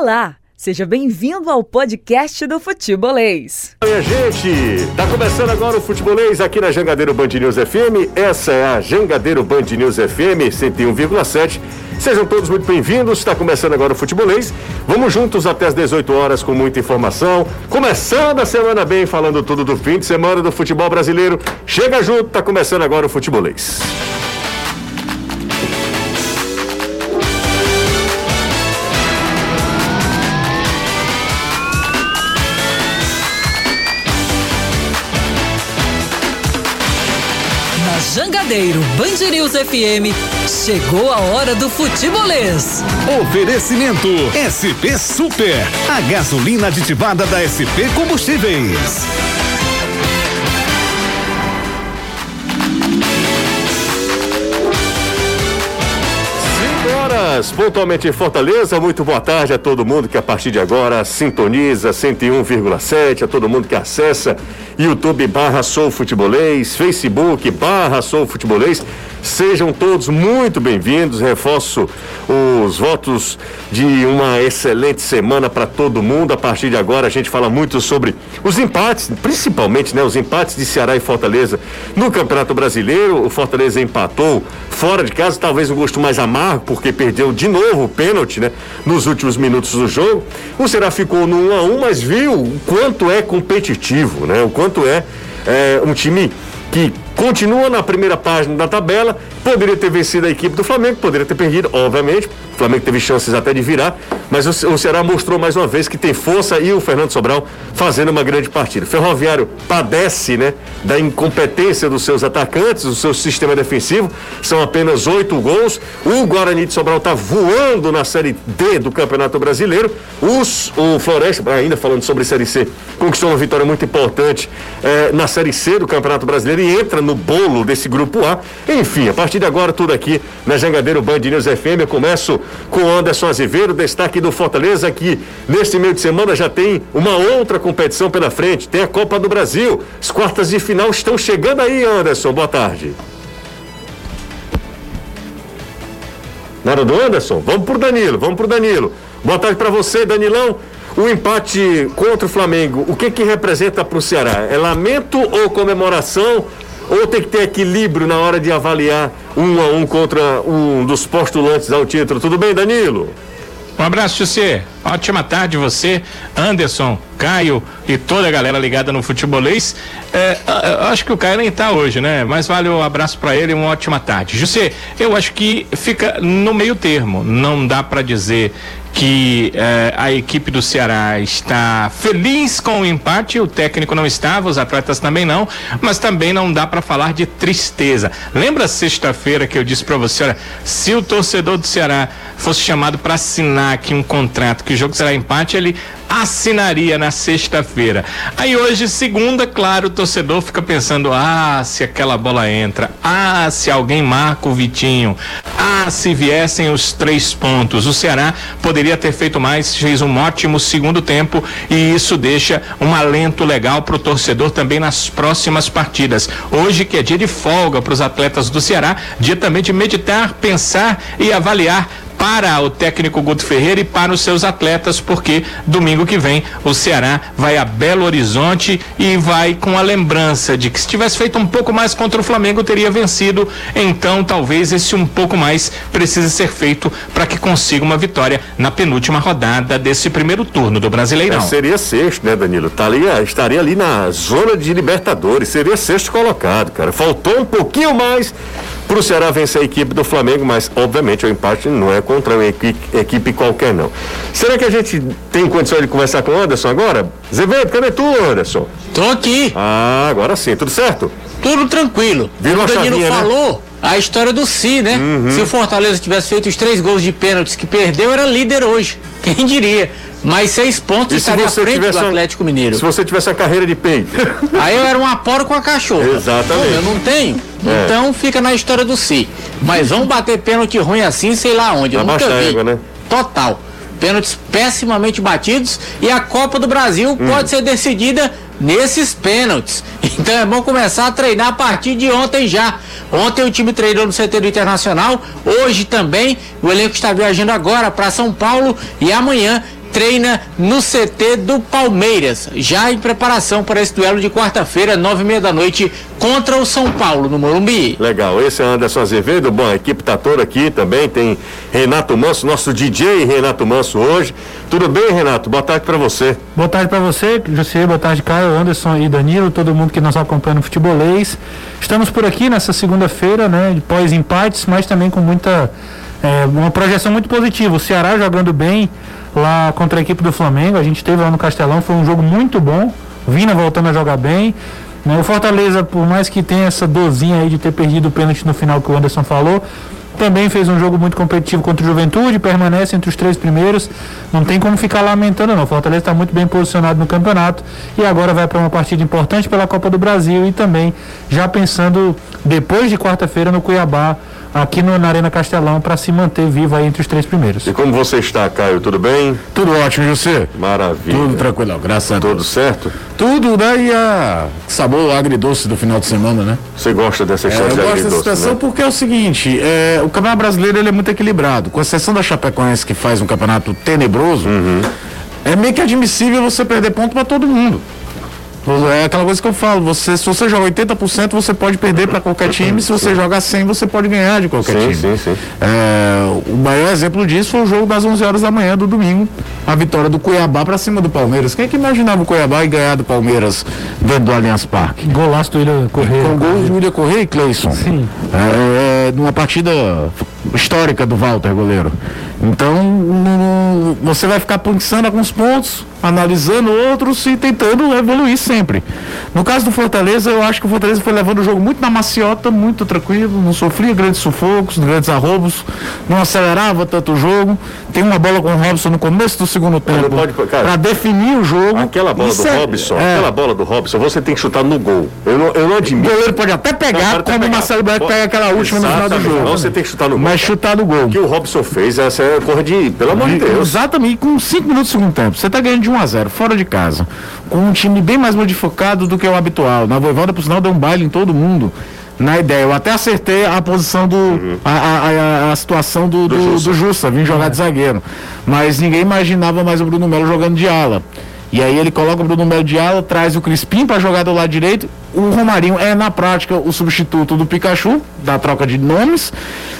Olá, seja bem-vindo ao podcast do Futebolês. Minha gente, tá começando agora o Futebolês aqui na Jangadeiro Band News FM. Essa é a Jangadeiro Band News FM 101,7. Sejam todos muito bem-vindos. Está começando agora o Futebolês. Vamos juntos até as 18 horas com muita informação. Começando a semana bem, falando tudo do fim de semana do futebol brasileiro. Chega junto, tá começando agora o Futebolês. Jangadeiro Band News FM, chegou a hora do futebolês. Oferecimento SP Super, a gasolina aditivada da SP Combustíveis. Pontualmente em Fortaleza. Muito boa tarde a todo mundo que a partir de agora sintoniza 101,7, a todo mundo que acessa YouTube barra Sou Futebolês, Facebook barra Sou Futebolês. Sejam todos muito bem-vindos. Reforço os votos de uma excelente semana para todo mundo. A partir de agora a gente fala muito sobre os empates, principalmente, né, os empates de Ceará e Fortaleza no Campeonato Brasileiro. O Fortaleza empatou fora de casa, talvez um gosto mais amargo, porque perdeu de novo o pênalti, né, nos últimos minutos do jogo. O Ceará ficou no 1 a 1, mas viu o quanto é competitivo, né? O quanto é, é um time que continua na primeira página da tabela, poderia ter vencido a equipe do Flamengo, poderia ter perdido, obviamente. O Flamengo teve chances até de virar, mas o, Ce- o Ceará mostrou mais uma vez que tem força e o Fernando Sobral fazendo uma grande partida. O Ferroviário padece, né, da incompetência dos seus atacantes, do seu sistema defensivo. São apenas oito gols. O Guarani de Sobral está voando na Série D do Campeonato Brasileiro. Os, o Floresta, ainda falando sobre Série C, conquistou uma vitória muito importante eh, na Série C do Campeonato Brasileiro e entra no bolo desse grupo A. Enfim, a partir de agora, tudo aqui na Jangadeiro Band News FM. Eu começo com Anderson Azevedo, destaque do Fortaleza, que neste meio de semana já tem uma outra competição pela frente. Tem a Copa do Brasil. As quartas de final estão chegando aí, Anderson. Boa tarde. Nada do Anderson? Vamos pro Danilo, vamos pro Danilo. Boa tarde para você, Danilão. O empate contra o Flamengo, o que que representa para o Ceará? É lamento ou comemoração? Ou tem que ter equilíbrio na hora de avaliar um a um contra um dos postulantes ao título? Tudo bem, Danilo? Um abraço, José. Ótima tarde, você, Anderson, Caio e toda a galera ligada no futebolês. É, acho que o Caio nem tá hoje, né? Mas vale um abraço para ele e uma ótima tarde. José, eu acho que fica no meio termo. Não dá para dizer que eh, a equipe do Ceará está feliz com o empate, o técnico não estava, os atletas também não, mas também não dá para falar de tristeza. Lembra sexta-feira que eu disse para você, olha, se o torcedor do Ceará fosse chamado para assinar aqui um contrato que o jogo será empate, ele assinaria na sexta-feira. Aí hoje, segunda, claro, o torcedor fica pensando: ah, se aquela bola entra, ah, se alguém marca o Vitinho, ah, se viessem os três pontos. O Ceará poderia ter feito mais, fez um ótimo segundo tempo e isso deixa um alento legal para o torcedor também nas próximas partidas. Hoje, que é dia de folga para os atletas do Ceará, dia também de meditar, pensar e avaliar para o técnico Guto Ferreira e para os seus atletas, porque domingo que vem o Ceará vai a Belo Horizonte e vai com a lembrança de que se tivesse feito um pouco mais contra o Flamengo teria vencido. Então, talvez esse um pouco mais precise ser feito para que consiga uma vitória na penúltima rodada desse primeiro turno do Brasileirão. É, seria sexto, né, Danilo? Tá ali, ah, estaria ali na zona de Libertadores, seria sexto colocado, cara. Faltou um pouquinho mais pro Ceará vencer a equipe do Flamengo, mas obviamente o empate não é contra uma equipe, equipe qualquer, não. Será que a gente tem condição de conversar com o Anderson agora? Zevedo, cadê tu, Anderson? Tô aqui, Ah, agora sim, tudo certo? tudo tranquilo. Virou o a Danilo chavinha, né? Uhum. a história do Si, né? Se o Fortaleza tivesse feito os três gols de pênaltis que perdeu, era líder hoje. Quem diria? Mais seis pontos E estaria à frente do Atlético Mineiro. Se você tivesse a carreira de peito. Aí eu era um aporo com a cachorra. Exatamente. Pô, eu não tenho. É. Então fica na história do Si. Mas vamos bater pênalti ruim assim, sei lá onde. Eu Na nunca vi. égua, né? Total. Pênaltis pessimamente batidos e a Copa do Brasil Hum. pode ser decidida nesses pênaltis. Então é bom começar a treinar a partir de ontem já. Ontem o time treinou no CT do Internacional, hoje também o elenco está viajando agora para São Paulo e amanhã treina no CT do Palmeiras, já em preparação para esse duelo de quarta-feira, nove e meia da noite, contra o São Paulo, no Morumbi. Legal, esse é Anderson Azevedo, bom, a equipe tá toda aqui também, tem Renato Manso, nosso DJ Renato Manso hoje. Tudo bem, Renato? Boa tarde para você. Boa tarde para você, José, boa tarde, Caio, Anderson e Danilo, todo mundo que nos acompanha no futebolês. Estamos por aqui nessa segunda-feira, né, pós empates, mas também com muita é, uma projeção muito positiva. O Ceará jogando bem lá contra a equipe do Flamengo. A gente teve lá no Castelão, foi um jogo muito bom. Vina voltando a jogar bem. Né? O Fortaleza, por mais que tenha essa dozinha aí de ter perdido o pênalti no final que o Anderson falou, também fez um jogo muito competitivo contra o Juventude, permanece entre os três primeiros. Não tem como ficar lamentando, não. O Fortaleza está muito bem posicionado no campeonato e agora vai para uma partida importante pela Copa do Brasil e também já pensando depois de quarta-feira no Cuiabá aqui no, na Arena Castelão para se manter vivo aí entre os três primeiros. E como você está, Caio? Tudo bem? Tudo ótimo, José. Maravilha. Tudo tranquilo, graças a Deus. Tudo certo? Tudo, né? E a sabor agridoce do final de semana, né? Você gosta dessa É, história eu de gosto dessa situação né? porque é o seguinte, é, o campeonato brasileiro ele é muito equilibrado, com exceção da Chapecoense que faz um campeonato tenebroso, Uhum. é meio que admissível você perder ponto para todo mundo. É aquela coisa que eu falo, você, se você joga 80%, você pode perder para qualquer time, se você joga 100, você pode ganhar de qualquer Sim, time. sim, sim. É, o maior exemplo disso foi o jogo das 11 horas da manhã do domingo, a vitória do Cuiabá para cima do Palmeiras. Quem é que imaginava o Cuiabá e ganhar do Palmeiras dentro do Allianz Parque? Golaço do William Correia. Com gols de William Correia e Cleison. Sim. É, é, numa partida histórica do Walter, goleiro. Então, no- você vai ficar pensando alguns pontos, analisando outros e tentando evoluir sempre. No caso do Fortaleza, eu acho que o Fortaleza foi levando o jogo muito na maciota, muito tranquilo, não sofria grandes sufocos, grandes arroubos, não acelerava tanto o jogo. Tem uma bola com o Robson no começo do segundo tempo cara, para definir o jogo. Aquela bola Isso do é- Robson, é. aquela bola do Robson, você tem que chutar no gol. Eu não, eu não O admito. goleiro pode até pegar, até como o. Marcelo Pode- pega aquela última no final do jogo. Não, você tem que chutar no gol. Mas chutar no gol. O que o Robson fez, essa é corra de. Pelo amor de Deus. Exatamente, com 5 minutos do segundo tempo. Você está ganhando de 1 a 0 fora de casa. Com um time bem mais modificado do que o habitual. Na Voivoda, por sinal, deu um baile em todo mundo. Na ideia, eu até acertei a posição do. a, a, a- a situação do, do, do Jussa. Jussa, vim jogar de zagueiro. Mas ninguém imaginava mais o Bruno Melo jogando de ala. E aí ele coloca o Bruno Melo de ala, traz o Crispim para jogar do lado direito. O Romarinho é, na prática, o substituto do Pikachu, da troca de nomes.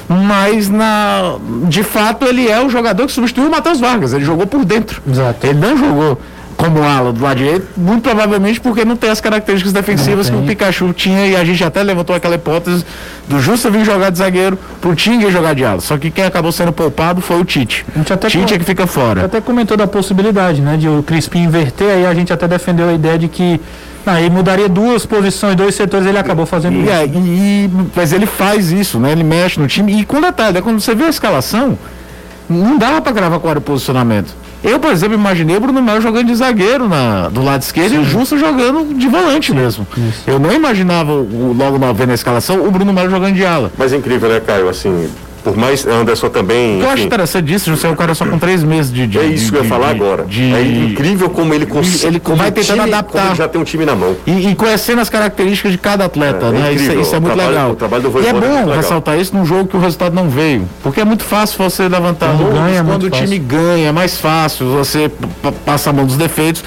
Mas, na, de fato, ele é o jogador que substituiu o Matheus Vargas. Ele jogou por dentro. Exato. Ele não jogou como ala do lado direito, muito provavelmente porque não tem as características defensivas que o. Pikachu tinha. E a gente até levantou aquela hipótese do Justa vir jogar de zagueiro pro Tinga jogar de ala. Só que quem acabou sendo poupado foi o Tite. Tite com- é que fica fora. até comentou da possibilidade, né, de o Crispim inverter, aí a gente até defendeu a ideia de que aí mudaria duas posições, dois setores, ele acabou fazendo E, isso. é, e- mas ele faz isso, né? Ele mexe no time. E com detalhe, né? quando você vê a escalação, não dava pra gravar qual era o posicionamento. Eu, por exemplo, imaginei o Bruno Melo jogando de zagueiro na, do lado esquerdo e o Justo jogando de volante mesmo. Eu não imaginava, o- logo na vendo a escalação, o Bruno Melo jogando de ala. Mas é incrível, né, Caio? Assim, por mais Anderson também. O que eu acho interessante disso, José, é o cara só com três meses de. de é isso que eu ia de- falar de- agora. de- É incrível como ele consegue. Ele como vai tentando time- adaptar. já tem um time na mão. E, e conhecendo as características de cada atleta, É, né? é Isso, incrível. isso é O muito trabalho- legal. o trabalho do e é é bom legal. ressaltar isso num jogo que o resultado não veio. Porque é muito fácil você levantar ganha, é quando o time ganha, é mais fácil, você p- p- passa a mão dos defeitos.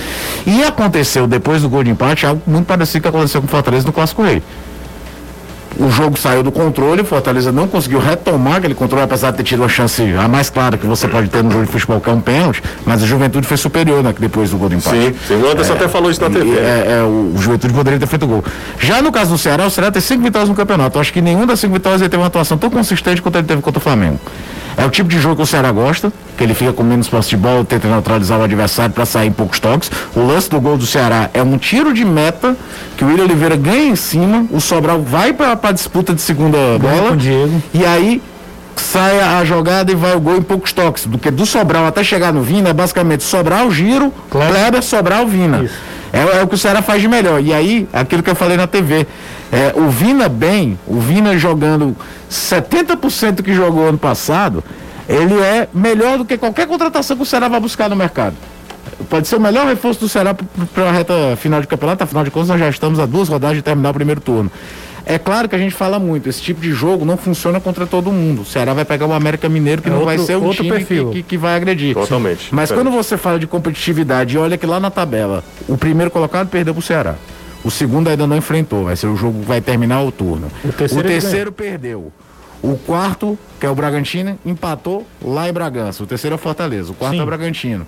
E aconteceu depois do gol de empate, algo muito parecido que aconteceu com o Fortaleza no Clássico Rei. O jogo saiu do controle, o Fortaleza não conseguiu retomar aquele controle, apesar de ter tido a chance a mais clara que você pode ter no jogo de futebol, que é um pênalti, mas a juventude foi superior né, depois do gol do empate. Sim, sim. O Anderson até falou isso na TV. É, é, o Juventude poderia ter feito gol. Já no caso do Ceará, o Ceará tem cinco vitórias no campeonato. Eu acho que nenhuma das cinco vitórias ele teve uma atuação tão consistente quanto ele teve contra o Flamengo. É o tipo de jogo que o Ceará gosta, que ele fica com menos posse de bola, tenta neutralizar o adversário para sair em poucos toques. O lance do gol do Ceará é um tiro de meta que o William Oliveira ganha em cima, o Sobral vai para a disputa de segunda bola. E aí sai a jogada e vai o gol em poucos toques. Do que do Sobral até chegar no Vina é basicamente Sobral, giro, Kleber, Sobral, Vina. É, é o que o Ceará faz de melhor. E aí, aquilo que eu falei na TV, é, o Vina bem, o Vina jogando 70% que jogou ano passado, ele é melhor do que qualquer contratação que o Ceará vai buscar no mercado. Pode ser o melhor reforço do Ceará para a reta final de campeonato, afinal de contas nós já estamos a duas rodadas de terminar o primeiro turno. É claro que a gente fala muito, esse tipo de jogo não funciona contra todo mundo. O Ceará vai pegar o América Mineiro, que É não outro- vai ser o outro time perfil. que, que, que vai agredir. Totalmente. Mas Diferente. quando você fala de competitividade, e olha que lá na tabela, o primeiro colocado perdeu pro Ceará. O segundo ainda não enfrentou, vai ser o jogo vai terminar o turno. O terceiro ele terceiro perdeu. O quarto, que é o Bragantino, empatou lá em Bragança. O terceiro é o Fortaleza, o quarto Sim. é o Bragantino.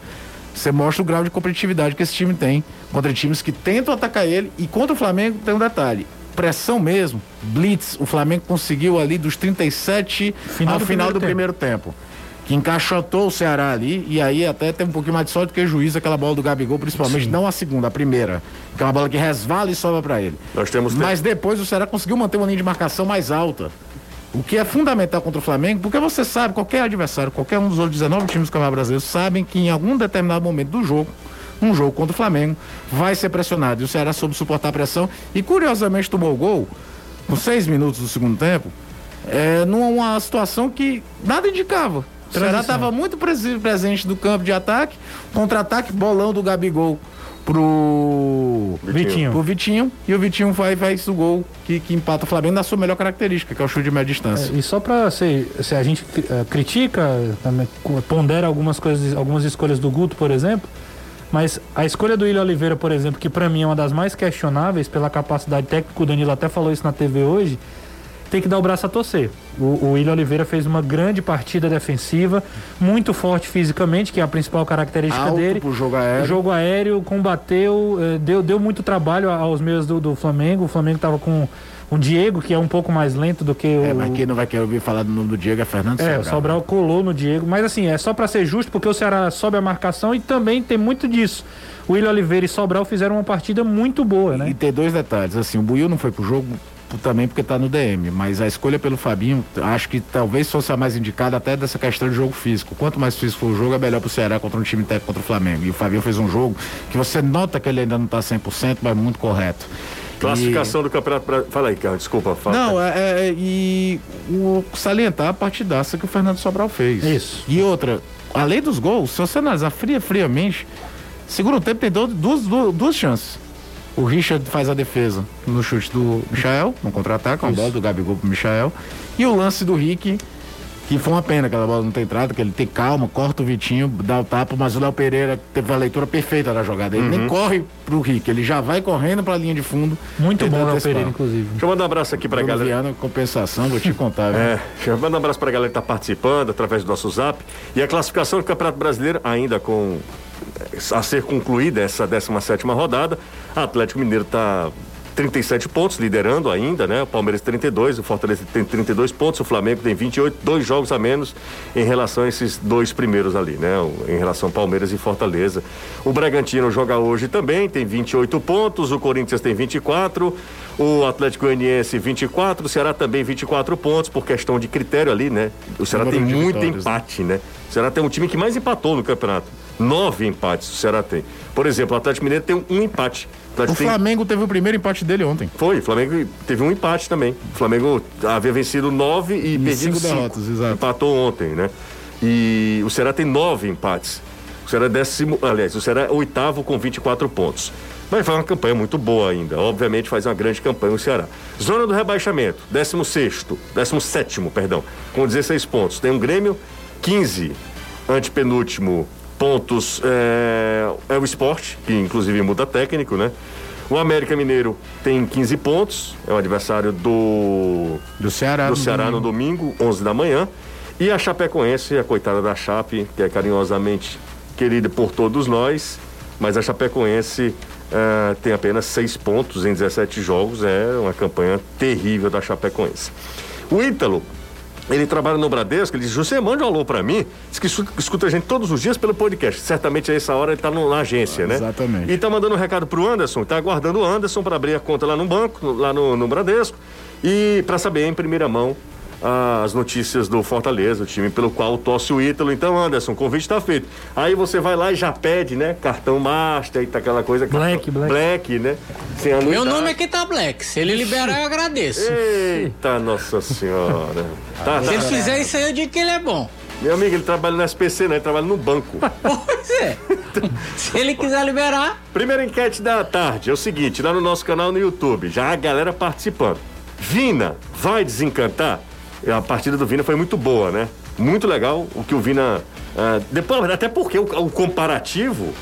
Você mostra o grau de competitividade que esse time tem contra times que tentam atacar ele. E contra o Flamengo tem um detalhe. Pressão mesmo, blitz, o Flamengo conseguiu ali dos 37 Final ao do final primeiro do tempo. primeiro tempo. Que encaixotou o Ceará ali e aí até teve um pouquinho mais de sorte que o juiz, aquela bola do Gabigol, principalmente, não a segunda, a primeira. Que é uma bola que resvala e sobra pra ele. Nós temos Mas depois o Ceará conseguiu manter uma linha de marcação mais alta. O que é fundamental contra o Flamengo, porque você sabe, qualquer adversário, qualquer um dos outros 19 times do Campeonato Brasileiro sabem que em algum determinado momento do jogo, um jogo contra o Flamengo, vai ser pressionado. E o Ceará soube suportar a pressão e curiosamente tomou o gol com seis minutos do segundo tempo, é, numa situação que nada indicava. O Ceará estava muito presente do campo de ataque, contra-ataque, bolão do Gabigol pro Vitinho. pro Vitinho e o Vitinho vai faz o gol que, que empata o Flamengo na sua melhor característica, que é o chute de média distância. E só pra ser, se a gente eh, critica, também pondera algumas coisas, algumas escolhas do Guto, por exemplo, mas a escolha do William Oliveira, por exemplo, que pra mim é uma das mais questionáveis pela capacidade técnica, o Danilo até falou isso na TV hoje, tem que dar o braço a torcer. O, o William Oliveira fez uma grande partida defensiva, muito forte fisicamente, que é a principal característica Alto dele. pro jogo aéreo. Jogo aéreo, combateu, eh, deu, deu muito trabalho aos meios do, do Flamengo. O Flamengo tava com o Diego, que é um pouco mais lento do que o. É, mas quem não vai querer ouvir falar do nome do Diego é Fernando É, Sobral. o Sobral colou no Diego, mas assim, é só pra ser justo, porque o Ceará sobe a marcação e também tem muito disso. O William Oliveira e Sobral fizeram uma partida muito boa, E né? tem dois detalhes, assim, o Buiu não foi pro jogo também porque tá no DM, mas a escolha pelo Fabinho, acho que talvez fosse a mais indicada até dessa questão de jogo físico. Quanto mais físico for o jogo, é melhor pro Ceará contra um time técnico contra o Flamengo. E o Fabinho fez um jogo que você nota que ele ainda não tá 100%, mas muito correto. Classificação do Campeonato Brasileiro. Fala aí, Carlos, desculpa. Fala. Não, é, é- e o salientar a partidaça que o Fernando Sobral fez. Isso. E outra, além dos gols, se você analisar fria, friamente, segundo tempo tem duas, duas, duas chances. O Richard faz a defesa no chute do Michael, no contra-ataque, uma bola do Gabigol pro Michael. E o lance do Rick, que foi uma pena aquela bola não ter entrado, que ele tem calma, corta o Vitinho, dá o tapa, mas o Léo Pereira teve a leitura perfeita da jogada. Ele nem corre pro Rick, ele já vai correndo pra linha de fundo. Muito bom, tentando Léo. Pereira, inclusive. Deixa eu mandar um abraço aqui pra Bruno galera. Viana, compensação, vou te contar. viu? É, deixa eu mandar um abraço pra galera que tá participando através do nosso zap. E a classificação do Campeonato Brasileiro, ainda com a ser concluída essa 17 rodada, a Atlético Mineiro tá 37 pontos, liderando ainda, né? O Palmeiras 32, o Fortaleza tem 32 pontos, o Flamengo tem 28, dois jogos a menos em relação a esses dois primeiros ali, né? O- Em relação a Palmeiras e Fortaleza. O Bragantino joga hoje também, tem 28 pontos, o Corinthians tem 24, o Atlético Goianiense 24, o Ceará também 24 pontos, por questão de critério ali, né? O Ceará tem muito né? empate, né? Ceará tem um time que mais empatou no campeonato. Nove empates o Ceará tem. Por exemplo, o Atlético Mineiro tem um empate. O O tem- Flamengo teve o primeiro empate dele ontem. foi, o Flamengo teve um empate também. O Flamengo havia vencido nove e, perdido cinco cinco. derrotas, exato. Empatou ontem, né? E o Ceará tem nove empates. O Ceará é décimo, aliás, o Ceará é oitavo com 24 pontos. Mas faz uma campanha muito boa ainda. Obviamente faz uma grande campanha o Ceará. Zona do rebaixamento, 16 17 perdão, com 16 pontos. Tem um Grêmio, 15, antepenúltimo pontos é, é o esporte, que inclusive muda técnico, né? O América Mineiro tem 15 pontos, é o adversário do, Do Ceará. do Ceará no domingo, 11 da manhã. E a Chapecoense, a coitada da Chape, que é carinhosamente querida por todos nós, mas a Chapecoense eh, tem apenas 6 pontos em 17 jogos, é uma campanha terrível da Chapecoense. O Ítalo, ele trabalha no Bradesco, ele diz, José, mande um alô pra mim, diz que escuta, a gente todos os dias pelo podcast, certamente a essa hora ele tá no- na agência, né? Exatamente. E tá mandando um recado pro Anderson, tá aguardando o Anderson para abrir a conta lá no banco, lá no, no Bradesco, e para saber em primeira mão as notícias do Fortaleza, o time pelo qual torce o Ítalo. Então, Anderson, o convite tá feito. Aí você vai lá e já pede, né? Cartão Master e tá aquela coisa. Black, cartão- Black. Black, né? Sem Meu nome aqui tá Black. Se ele liberar, eu agradeço. Eita, Nossa Senhora. Tá, Se ele tá. fizer isso aí, eu digo que ele é bom. Meu amigo, ele trabalha no SPC, né? Ele trabalha no banco. Pois é. Se ele quiser liberar, Primeira enquete da tarde é o seguinte, lá no nosso canal no YouTube, já a galera participando. Vina vai desencantar? A partida do Vina foi muito boa, né? Muito legal o que o Vina. ah, depois, até porque o, o comparativo.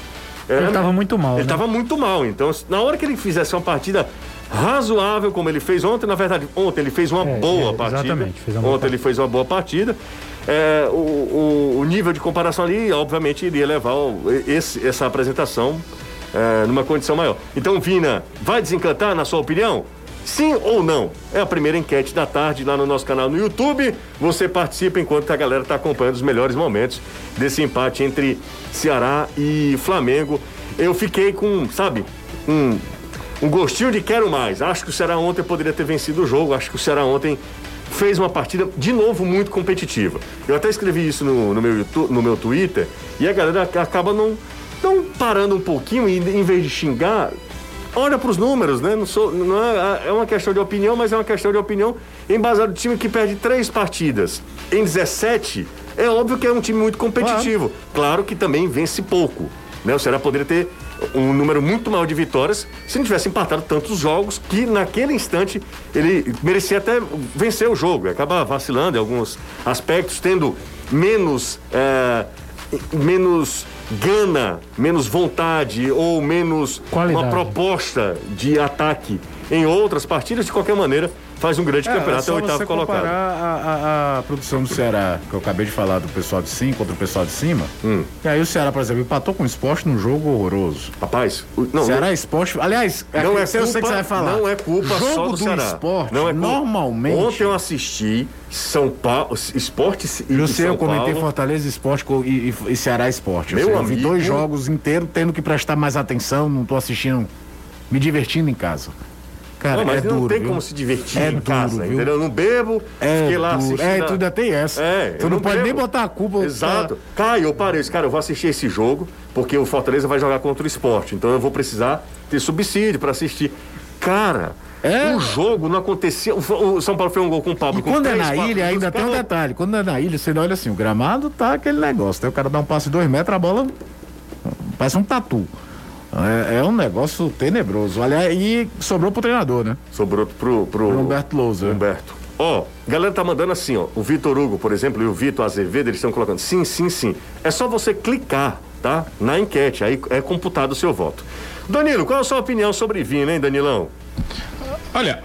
Ele tava muito mal, Ele né? tava muito mal. Então, na hora que ele fizesse uma partida razoável, como ele fez ontem, na verdade, ontem ele fez uma É, boa é, partida. exatamente, fez uma boa ontem ele fez uma boa partida. É, o, o- o nível de comparação ali, obviamente, iria levar esse- essa apresentação é, numa condição maior. Então, Vina, vai desencantar, na sua opinião? Sim ou não? É a primeira enquete da tarde lá no nosso canal no YouTube. Você participa enquanto a galera está acompanhando os melhores momentos desse empate entre Ceará e Flamengo. Eu fiquei com, sabe, um, um gostinho de quero mais. Acho que o Ceará ontem poderia ter vencido o jogo. Acho que o Ceará ontem fez uma partida, de novo, muito competitiva. Eu até escrevi isso no, no meu, no meu Twitter e a galera acaba não, não parando um pouquinho e em vez de xingar, olha para os números, né? Não, sou, não é, é uma questão de opinião, mas é uma questão de opinião embasada do time que perde três partidas em 17. É óbvio que é um time muito competitivo. Claro, que também vence pouco. Né? O Ceará poderia ter um número muito maior de vitórias se não tivesse empatado tantos jogos que naquele instante ele merecia até vencer o jogo. Acaba vacilando em alguns aspectos, tendo menos. é, menos gana, menos vontade ou menos Qualidade. uma proposta de ataque em outras partidas, de qualquer maneira, faz um grande campeonato, é só o oitavo você colocado. a, a- a produção do Ceará, que eu acabei de falar do pessoal de cima contra o pessoal de cima. Hum. E aí o Ceará, por exemplo, empatou com o esporte num jogo horroroso. Rapaz, o- não, Ceará e Esporte. Aliás, não é eu culpa, sei que você vai falar. Não é culpa jogo só do, do Ceará. esporte, não é culpa. normalmente. Ontem eu assisti São Paulo, Esporte e Eu sei, eu comentei Paulo. Fortaleza Esporte e, e- e Ceará Esporte. Meu eu vi amigo. dois jogos inteiros tendo que prestar mais atenção, não tô assistindo, me divertindo em casa. Cara, Não, mas é não duro, tem viu? como se divertir É em duro, casa, viu? entendeu? Eu não bebo, É fiquei lá duro. assistindo. É, tu ainda tem essa. É, tu eu não pode bebo. nem botar a culpa. Exato. Caio, eu parei. Cara, eu vou assistir esse jogo porque o Fortaleza vai jogar contra o esporte. Então eu vou precisar ter subsídio para assistir. Cara, É. o jogo não acontecia. O, São Paulo fez um gol com o Pablo. E quando é três, na quatro ilha, ainda tem um detalhe. Quando é na ilha, você olha assim, o gramado tá aquele negócio. Daí o cara dá um passe de dois metros, a bola parece um tatu. É, é um negócio tenebroso. Aliás, e sobrou pro treinador, né? Sobrou pro, pro Pro Humberto Lousa. Humberto. Ó, galera tá mandando assim, ó. O Vitor Hugo, por exemplo, e o Vitor Azevedo, eles estão colocando sim, sim, sim. É só você clicar, tá? Na enquete, aí é computado o seu voto. Danilo, qual é a sua opinião sobre Vina, hein, Danilão? Olha,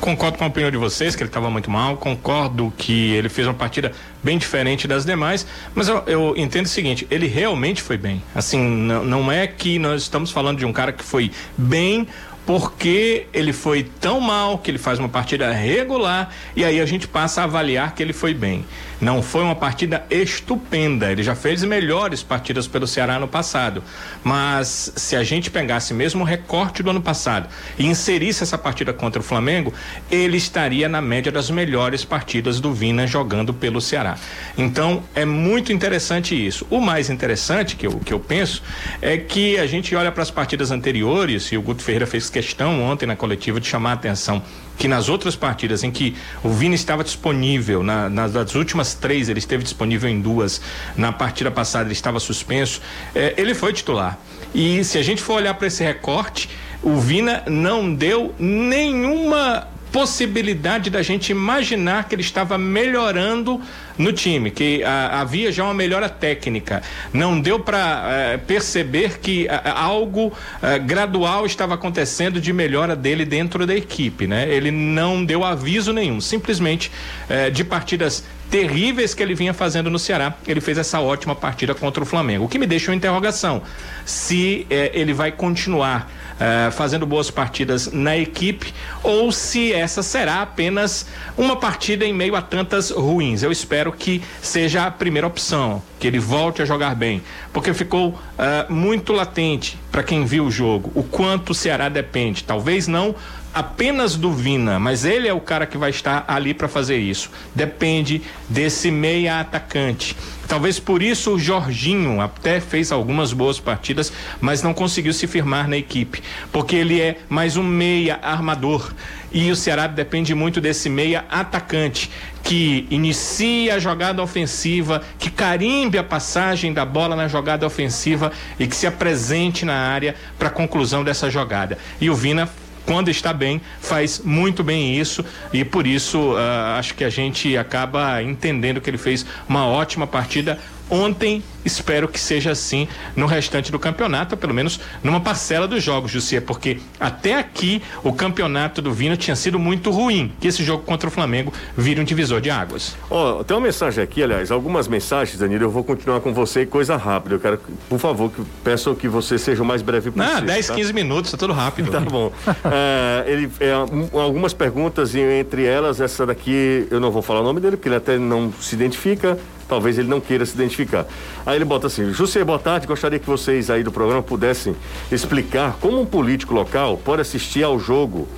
concordo com a opinião de vocês, que ele estava muito mal, concordo que ele fez uma partida bem diferente das demais, mas eu, eu entendo o seguinte, ele realmente foi bem. Assim, não, não é que nós estamos falando de um cara que foi bem porque ele foi tão mal que ele faz uma partida regular e aí a gente passa a avaliar que ele foi bem. Não foi uma partida estupenda, ele já fez melhores partidas pelo Ceará no passado. Mas se a gente pegasse mesmo o recorte do ano passado e inserisse essa partida contra o Flamengo, ele estaria na média das melhores partidas do Vina jogando pelo Ceará. Então é muito interessante isso. O mais interessante que eu, que eu penso é que a gente olha para as partidas anteriores, e o Guto Ferreira fez questão ontem na coletiva de chamar a atenção que nas outras partidas em que o Vini estava disponível, na, nas das últimas três ele esteve disponível em duas, na partida passada ele estava suspenso, eh, ele foi titular. E se a gente for olhar para esse recorte, o Vina não deu nenhuma possibilidade da gente imaginar que ele estava melhorando no time, que ah, havia já uma melhora técnica. Não deu para perceber que ah, algo ah, gradual estava acontecendo de melhora dele dentro da equipe, né? Ele não deu aviso nenhum, simplesmente eh, de partidas terríveis que ele vinha fazendo no Ceará, ele fez essa ótima partida contra o Flamengo. O que me deixa uma interrogação: se eh, ele vai continuar eh, fazendo boas partidas na equipe ou se essa será apenas uma partida em meio a tantas ruins. Eu espero que seja a primeira opção, que ele volte a jogar bem, porque ficou eh, muito latente para quem viu o jogo o quanto o Ceará depende. Talvez não apenas do Vina, mas ele é o cara que vai estar ali para fazer isso. Depende desse meia atacante. Talvez por isso o Jorginho até fez algumas boas partidas, mas não conseguiu se firmar na equipe, porque ele é mais um meia armador. E o Ceará depende muito desse meia atacante que inicia a jogada ofensiva, que carimbe a passagem da bola na jogada ofensiva e que se apresente na área para a conclusão dessa jogada. E o Vina quando está bem, faz muito bem isso. E por isso uh, acho que a gente acaba entendendo que ele fez uma ótima partida ontem. Espero que seja assim no restante do campeonato, pelo menos numa parcela dos jogos, Jussier, porque até aqui o campeonato do Vino tinha sido muito ruim. Que esse jogo contra o Flamengo vira um divisor de águas. Ó, oh, tem uma mensagem aqui, aliás, algumas mensagens, Danilo, eu vou continuar com você coisa rápida. Eu quero, por favor, que peço que você seja o mais breve possível. Ah, 10, tá? 15 minutos, tá tudo rápido. tá bom. é, ele, é, um, algumas perguntas e entre elas, essa daqui, eu não vou falar o nome dele, porque ele até não se identifica talvez ele não queira se identificar. Aí ele bota assim: José, boa tarde. Gostaria que vocês aí do programa pudessem explicar como um político local pode assistir ao jogo,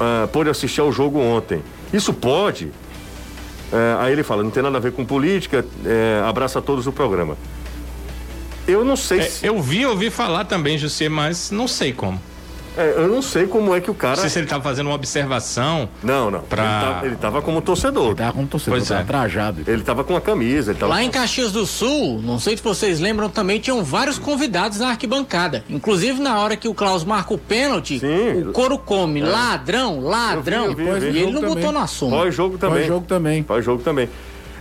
uh, pode assistir ao jogo ontem. Isso pode? Uh, aí ele fala: não tem nada a ver com política. Uh, abraça a todos o programa. Eu não sei é, se. Eu vi, ouvi falar também, José, mas não sei como. É, eu não sei como é que o cara. Não sei se ele estava fazendo uma observação. Não, não. Pra... Ele, estava como torcedor. Ele estava como torcedor, pois é. trajado. Ele estava com a camisa. Lá com... em Caxias do Sul, não sei se vocês lembram, também tinham vários convidados na arquibancada. Inclusive na hora que o Klaus marca o pênalti, Sim. o couro come. É. Ladrão, ladrão. Eu vi, eu vi, eu vi. E ele não também. botou no assunto. Pós-jogo também. Pós-jogo também. Pós-jogo também.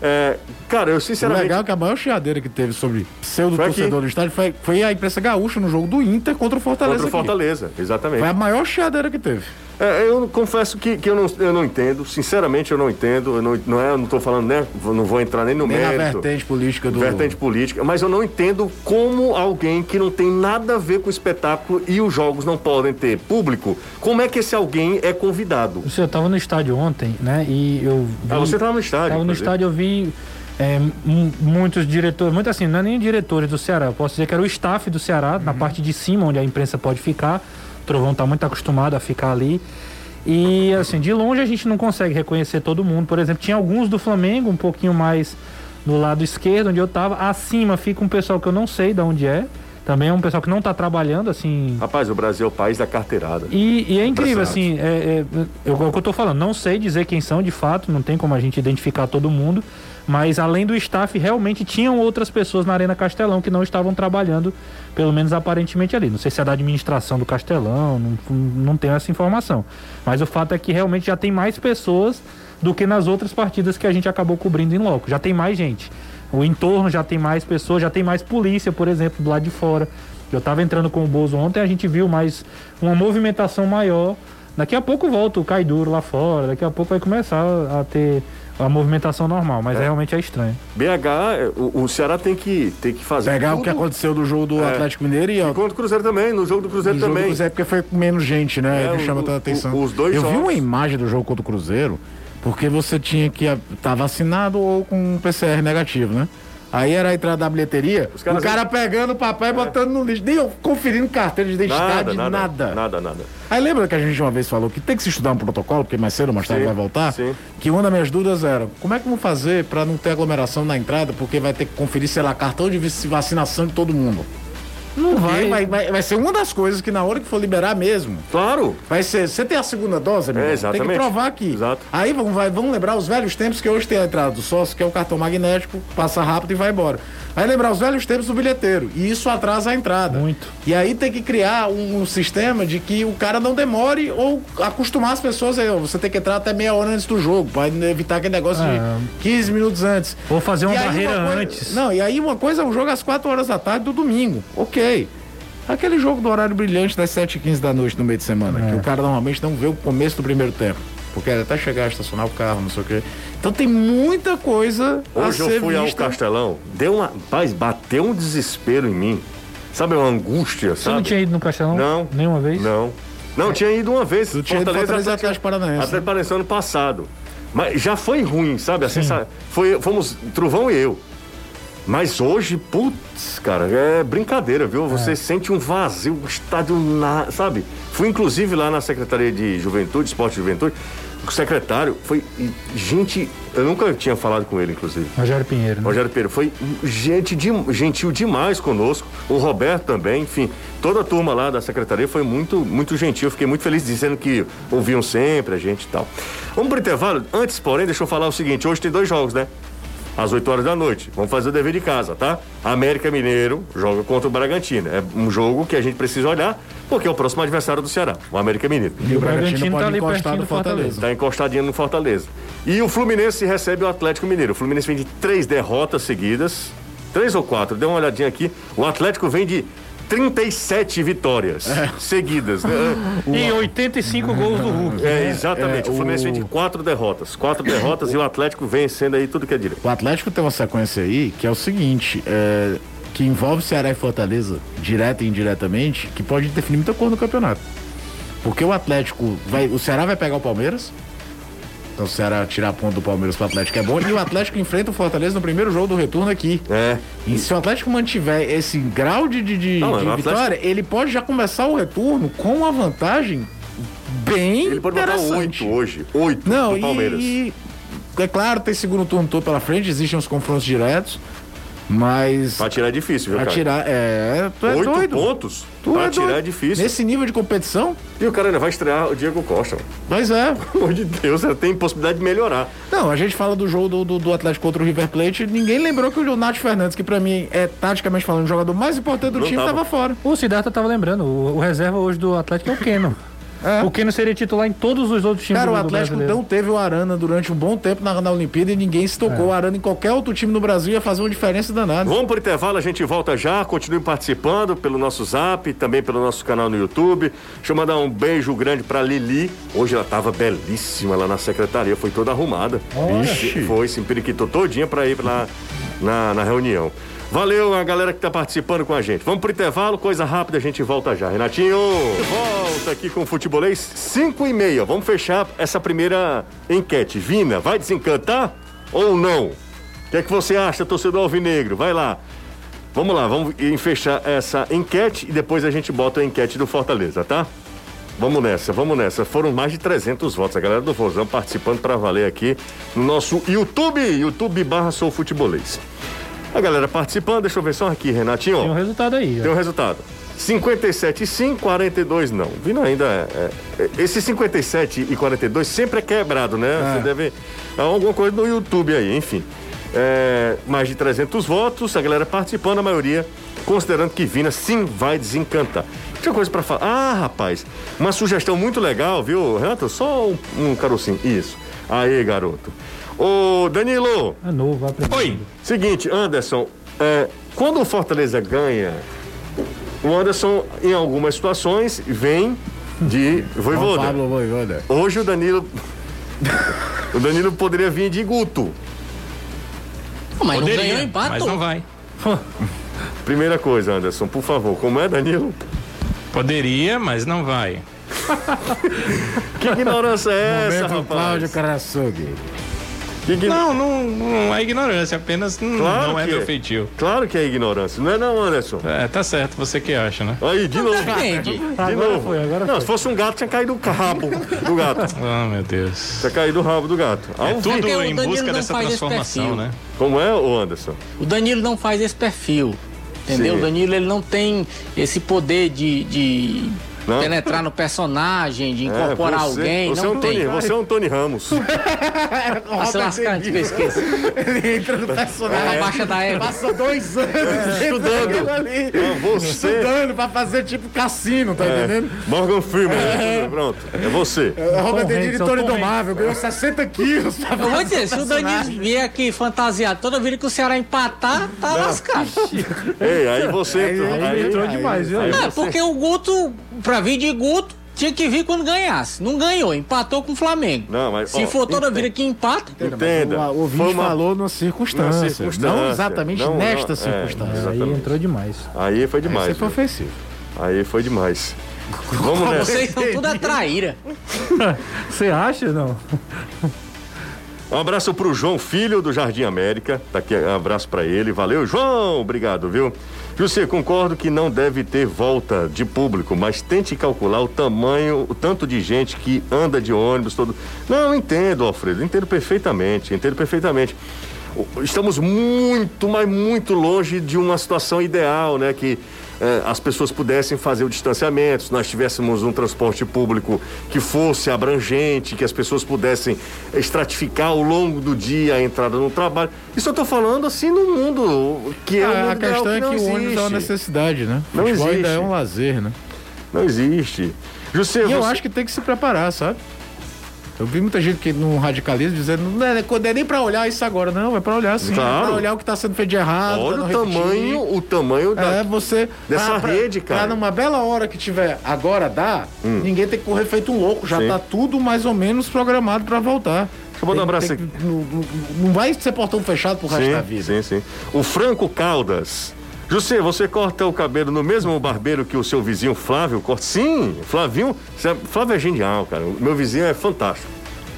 É, cara, eu sinceramente. O legal é que a maior chiadeira que teve sobre pseudo torcedor do estádio foi, foi a imprensa gaúcha no jogo do Inter contra o Fortaleza. Contra o Fortaleza, aqui. exatamente. Foi a maior chiadeira que teve. É, eu confesso que, que eu, não, eu não entendo, sinceramente eu não entendo, eu não, não é, eu não tô falando, né, não vou entrar nem no nem mérito. Na vertente política do... Vertente política, mas eu não entendo como alguém que não tem nada a ver com o espetáculo e os jogos não podem ter público, como é que esse alguém é convidado? Você, eu tava no estádio ontem, né, e eu... Vi, ah, você tava no estádio? Tava no estádio, eu vi é, muitos diretores, muito assim, não é nem diretores do Ceará, eu posso dizer que era o staff do Ceará, uhum. na parte de cima, onde a imprensa pode ficar. O Trovão está muito acostumado a ficar ali. E assim, de longe a gente não consegue reconhecer todo mundo. Por exemplo, tinha alguns do Flamengo, um pouquinho mais do lado esquerdo, onde eu estava. Acima fica um pessoal que eu não sei de onde é. Também é um pessoal que não está trabalhando, assim. Rapaz, o Brasil é o país da carteirada. E, e é incrível, assim, é, é, é, o que eu tô falando, não sei dizer quem são de fato, não tem como a gente identificar todo mundo, mas além do staff, realmente tinham outras pessoas na Arena Castelão que não estavam trabalhando, pelo menos aparentemente ali. Não sei se é da administração do Castelão, não, não tenho essa informação. Mas o fato é que realmente já tem mais pessoas do que nas outras partidas que a gente acabou cobrindo em loco. Já tem mais gente. O entorno já tem mais pessoas, já tem mais polícia, por exemplo, do lado de fora. Eu estava entrando com o Bozo ontem, a gente viu mais uma movimentação maior. Daqui a pouco volta o Caiduro lá fora, daqui a pouco vai começar a ter a movimentação normal, mas é. realmente é estranho. BH, o, o, Ceará tem que, tem que fazer. Pegar tudo. o que aconteceu do jogo do é. Atlético Mineiro e. Ó, e contra o Cruzeiro também, no jogo do Cruzeiro também. Do Cruzeiro porque foi com menos gente, né? É, que chama o, a atenção. os dois Eu jogos. vi uma imagem do jogo contra o Cruzeiro, porque você tinha que estar tá vacinado ou com PCR negativo, né? Aí era a entrada da bilheteria, o cara pegando o papel e botando no lixo, nem conferindo carteira de identidade, nada nada, nada. Nada, nada. Aí lembra que a gente uma vez falou que tem que se estudar um protocolo, porque mais cedo ou mais tarde sim, vai voltar? Sim. Que uma das minhas dúvidas era, como é que vamos fazer para não ter aglomeração na entrada, porque vai ter que conferir, sei lá, cartão de vacinação de todo mundo. Não vai. Vai, vai. vai ser uma das coisas que na hora que for liberar mesmo. Claro. Vai ser. Você tem a segunda dose, amigo? É, exatamente. Tem que provar aqui. Exato. Aí vamos, vai, vamos lembrar os velhos tempos que hoje tem a entrada do sócio, que é o cartão magnético, passa rápido e vai embora. Vai lembrar os velhos tempos do bilheteiro. E isso atrasa a entrada. Muito. E aí tem que criar um, um sistema de que o cara não demore ou acostumar as pessoas aí. Você tem que entrar até meia hora antes do jogo, para evitar aquele negócio é. de 15 minutos antes. Ou fazer uma e barreira uma coisa, antes. Não, e aí uma coisa é um jogo às 4 horas da tarde do domingo. Ok. Aquele jogo do horário brilhante das 7h15 da noite no meio de semana, é. que o cara normalmente não vê o começo do primeiro tempo. Porque até chegar a estacionar o carro, não sei o quê. Então tem muita coisa Hoje a eu ser fui vista. ao Castelão, deu uma. Paz, bateu um desespero em mim. Sabe, uma angústia, Você sabe? não tinha ido no Castelão? Não. Nenhuma vez? Não. Não, é. tinha ido uma vez. Tu tinha ido Fortaleza Atlético Paranaense. Atlético Paranaense ano passado. Mas já foi ruim, sabe? Assim, sabe? Foi, fomos Trovão e eu. Mas hoje, putz, cara, é brincadeira, viu? Você é. sente um vazio, um estádio, na, sabe? Fui inclusive lá na Secretaria de Juventude, Esporte e Juventude, o secretário foi gente, eu nunca tinha falado com ele, inclusive. Rogério Pinheiro. Né? Rogério Pinheiro foi gente de, gentil demais conosco, o Roberto também, enfim, toda a turma lá da secretaria foi muito, muito gentil. Fiquei muito feliz dizendo que ouviam sempre a gente e tal. Vamos pro intervalo. Antes, porém, deixa eu falar o seguinte: hoje tem dois jogos, né? Às 8 horas da noite. Vamos fazer o dever de casa, tá? América Mineiro joga contra o Bragantino. É um jogo que a gente precisa olhar, porque é o próximo adversário do Ceará, o América Mineiro. E o Bragantino pode tá encostar no Fortaleza. Está encostadinho no Fortaleza. E o Fluminense recebe o Atlético Mineiro. O Fluminense vem de três derrotas seguidas. Três ou quatro, dê uma olhadinha aqui. O Atlético vem de 37 vitórias é. seguidas. Né? E 85 gols do Hulk. É, exatamente. É, o Fluminense vem de quatro derrotas. Quatro derrotas e o Atlético vencendo aí tudo que é direito. O Atlético tem uma sequência aí que é o seguinte: é, que envolve Ceará e Fortaleza, direta e indiretamente, que pode definir muita coisa no campeonato. Porque o Atlético vai. O Ceará vai pegar o Palmeiras. Então o Ceará tirar ponto do Palmeiras pro Atlético é bom. E o Atlético enfrenta o Fortaleza no primeiro jogo do retorno aqui. É. E se o Atlético mantiver esse grau de, de, de, Não, de vitória, Atlético... ele pode já começar o retorno com uma vantagem bem Ele pode botar oito hoje. Oito Não, do Palmeiras. E, e, é claro, tem segundo turno todo pela frente, existem os confrontos diretos. Mas. Pra tirar é difícil, viu, pra tirar, é. Tu é Oito doido. pontos? Tu pra é tirar é difícil. Nesse nível de competição? E o cara ainda vai estrear o Diego Costa. Mas é. Pelo amor de Deus, tem possibilidade de melhorar. Não, a gente fala do jogo do, do, do Atlético contra o River Plate. Ninguém lembrou que o Nath Fernandes, que pra mim é taticamente falando o jogador mais importante do Não time, tava. tava fora. O Siddhartha tava lembrando. O, o reserva hoje do Atlético é o Keno. É. O não seria titular em todos os outros times Cara, o Atlético não teve o Arana durante um bom tempo na, na Olimpíada e ninguém se tocou. É. O Arana em qualquer outro time no Brasil ia fazer uma diferença danada. Vamos por intervalo, a gente volta já. Continue participando pelo nosso zap, também pelo nosso canal no YouTube. Deixa eu mandar um beijo grande pra Lili. Hoje ela tava belíssima lá na secretaria, foi toda arrumada. Vixe. Foi, se empiriquitou todinha pra ir lá na, na reunião. Valeu a galera que tá participando com a gente. Vamos pro intervalo, coisa rápida, a gente volta já. Renatinho, volta aqui com o Futebolês 5 e meia. Vamos fechar essa primeira enquete. Vina, vai desencantar ou não? O que é que você acha, torcedor alvinegro? Vai lá. Vamos lá, vamos fechar essa enquete e depois a gente bota a enquete do Fortaleza, tá? Vamos nessa, vamos nessa. Foram mais de 300 votos. A galera do Vozão participando para valer aqui no nosso YouTube, YouTube barra Sou Futebolês. A galera participando, deixa eu ver só aqui, Renatinho. Tem um resultado aí. Tem um resultado. 57 sim, 42 não. Vindo ainda. É, é, esse 57 e 42 sempre é quebrado, né? É. Você deve. É alguma coisa no YouTube aí, enfim. É, mais de 300 votos, a galera participando, a maioria considerando que Vina sim vai desencantar. Tinha coisa para falar. Ah, rapaz, uma sugestão muito legal, viu, Renato? Só um, um carocinho. Isso. Aí, garoto. Ô, Danilo. É novo, vai Oi. Seguinte, Anderson, é, quando o Fortaleza ganha, o Anderson, em algumas situações, vem de Voivoda. Pablo Voivoda. Hoje o Danilo. o Danilo poderia vir de Guto. Mas poderia, não ganhou empate. Mas não vai. Primeira coisa, Anderson, por favor, como é, Danilo? Poderia, mas não vai. que ignorância é essa, rapaz? Cláudio Não, não, não é ignorância, apenas claro não é meu feitio. Claro que é ignorância, não é não, Anderson? É, tá certo, você que acha, né? Aí, de novo. De agora novo. Foi, agora não, foi. se fosse um gato, tinha caído o rabo do gato. Ah, oh, meu Deus. Tinha caído o rabo do gato. É tudo é em busca dessa transformação, né? Como é, o Anderson? O Danilo não faz esse perfil. Entendeu? Sim. O Danilo ele não tem esse poder de, de não? penetrar no personagem, de incorporar é, você, alguém. Você não é um tem. Tony, você é um Tony Ramos. Nossa, lascante que eu esqueço. Ele entra no personagem. É baixa da época. Passa dois anos é, estudando. Ali, você. Estudando pra fazer tipo cassino, tá é. entendendo? Morgan Freeman. É. Pronto. É você. É, Robert De Niro e Tony Domável. Ganhou 60 quilos. Pra eu vou dizer, se o Danilo vier aqui fantasiado toda vida que o Ceará empatar, tá não. lascado. Ei, aí você. Aí, aí, aí entrou aí, demais, viu? É, porque o Guto, pra vir de Guto, tinha que vir quando ganhasse. Não ganhou, empatou com o Flamengo. Não, mas, Se ó, for toda vida que empata. Entenda. O ouvinte uma... falou na circunstância, circunstância. Não exatamente não, nesta não, circunstância. É, aí entrou demais. Aí foi demais. Aí foi ofensivo. Aí foi demais. Vamos nessa. Vocês são tudo a traíra. Você acha, não? Um abraço pro João Filho do Jardim América. Tá aqui, um abraço para ele. Valeu, João. Obrigado, viu? José, concordo que não deve ter volta de público, mas tente calcular o tamanho, o tanto de gente que anda de ônibus todo. Não, entendo, Alfredo, entendo perfeitamente, entendo perfeitamente. Estamos muito, mas muito longe de uma situação ideal, né? Que as pessoas pudessem fazer o distanciamento, se nós tivéssemos um transporte público que fosse abrangente, que as pessoas pudessem estratificar ao longo do dia a entrada no trabalho. Isso eu estou falando assim no mundo que é Ah, um a questão real é que não o ônibus é uma existe. necessidade, né? Não ainda existe. é um lazer, né? Não existe. José, E eu você- acho que tem que se preparar, sabe? Eu vi muita gente que no radicalismo dizendo, não é, não é nem pra olhar isso agora, não, é pra olhar sim, Claro. é pra olhar o que tá sendo feito de errado. olha o não repetir. tamanho, o tamanho da, É, você. dessa pra- rede, cara. Pra numa bela hora que tiver agora dá, ninguém tem que correr feito um louco. Já Sim. tá tudo mais ou menos programado pra voltar. eu um Tem- abraço tem que- Não, não- não vai ser portão fechado pro resto da vida. Sim, sim. O Franco Caldas. José, você corta o cabelo no mesmo barbeiro que o seu vizinho Flávio corta? Sim, Flavinho. Flávio é genial, cara. O meu vizinho é fantástico.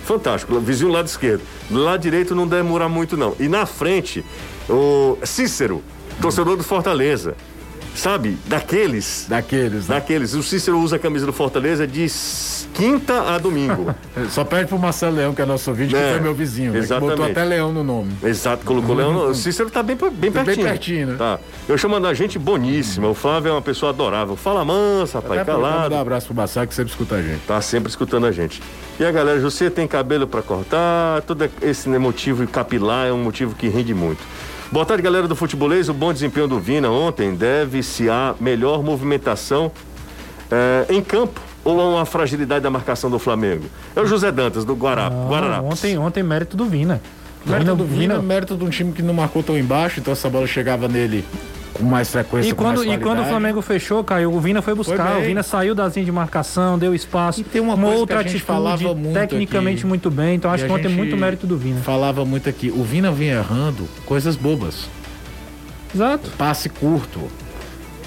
Fantástico. Vizinho do lado esquerdo. Do lado direito não demora muito, não. E na frente, o Cícero, torcedor do Fortaleza. Sabe? Daqueles. Daqueles, né? Daqueles. O Cícero usa a camisa do Fortaleza de quinta a domingo. Só perde pro Marcelo Leão, que é nosso ouvinte, É, que foi meu vizinho, né, que botou exatamente. até Leão no nome. Exato, colocou Leão. O Cícero tá bem, bem pertinho. pertinho, né? Tá. Eu chamando a gente boníssima. O Flávio é uma pessoa adorável. Fala mansa, rapaz, Até e calado. Dar um abraço pro Bassá, que sempre escuta a gente. Tá sempre escutando a gente. E a galera, você tem cabelo pra cortar, todo esse né, motivo capilar é um motivo que rende muito. Boa tarde, galera do Futebolês. O bom desempenho do Vina ontem deve-se à melhor movimentação eh, em campo ou a uma fragilidade da marcação do Flamengo? É o José Dantas, do Guará, Não, Guararapes. ontem, ontem mérito do Vina. Mérito do Vina, Vina- mérito de um time que não marcou tão embaixo, então essa bola chegava nele com mais frequência. E com quando, mais e quando o. Flamengo fechou, Caio, o Vina foi buscar. Foi o Vina saiu da linha de marcação, deu espaço. E tem uma coisa outra que a gente atitude, falava muito tecnicamente aqui. muito bem. Então acho E que ontem gente muito mérito do Vina. Falava muito aqui, o Vina vinha errando coisas bobas. Exato. Passe curto.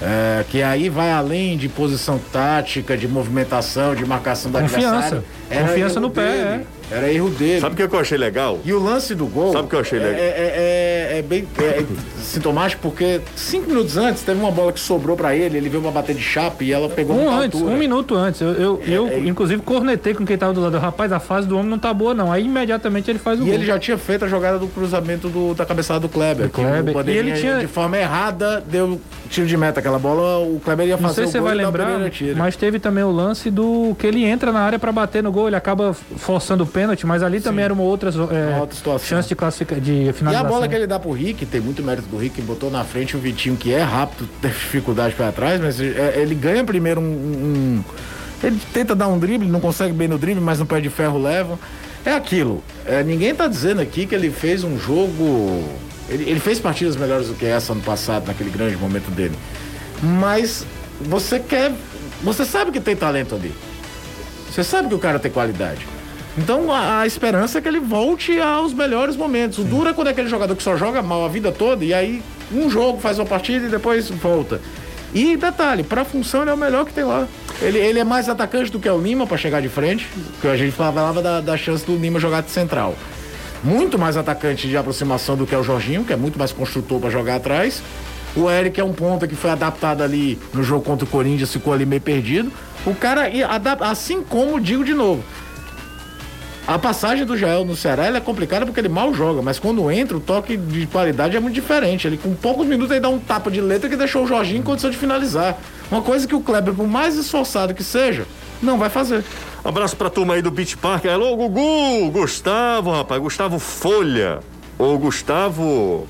É, que aí vai além de posição tática, de movimentação, de marcação do Confiança. adversário. Confiança no pé, dele. Era erro dele. Sabe o que eu achei legal? E o lance do gol. Sabe o que eu achei é- legal? É, é- é bem é sintomático porque cinco minutos antes teve uma bola que sobrou pra ele, ele veio uma bater de chapa e ela pegou Um antes, altura. um minuto antes. Eu, eu, eu, é- inclusive, cornetei com quem tava do lado. Rapaz, a fase do homem não tá boa, não. Aí imediatamente ele faz o E gol. ele já tinha feito a jogada do cruzamento do- da cabeçada do Kleber. Do Kleber. E ele tinha- de forma errada, deu tiro de meta. Aquela bola, o Kleber ia Não fazer sei o se você gol vai e dar o lembrar, mas teve também o lance do que ele entra na área pra bater no gol, ele acaba forçando o pênalti, mas ali também era uma outra, é, Uma outra situação. chance de classificar de E a finalização. bola que ele dá pro Rick, tem muito mérito do Rick, botou na frente o Vitinho, que é rápido, tem dificuldade para trás, mas é, ele ganha primeiro um, um- Ele tenta dar um drible, não consegue bem no drible, mas no pé de ferro leva. É aquilo. É, ninguém tá dizendo aqui que ele fez um jogo. Ele, ele fez partidas melhores do que essa ano passado, naquele grande momento dele. Mas você quer. Você sabe que tem talento ali. Você sabe que o cara tem qualidade. Então a, a esperança é que ele volte aos melhores momentos. O duro é quando é aquele jogador que só joga mal a vida toda e aí um jogo faz uma partida e depois volta. E detalhe, para a função ele é o melhor que tem lá. Ele, ele é mais atacante do que o Lima para chegar de frente, que a gente falava da, da chance do Lima jogar de central. Muito mais atacante de aproximação do que o Jorginho, que é muito mais construtor para jogar atrás. O Eric é um ponta que foi adaptado ali no jogo contra o Corinthians, ficou ali meio perdido. O cara, assim como digo de novo, a passagem do Jael no Ceará é complicada porque ele mal joga, mas quando entra, o toque de qualidade é muito diferente. Ele, com poucos minutos, ele dá um tapa de letra que deixou o Jorginho em condição de finalizar. Uma coisa que o Kleber, por mais esforçado que seja, não vai fazer. Abraço pra turma aí do Beach Park. Alô, Gugu! Gustavo, rapaz. Gustavo Folha. Ou Gustavo.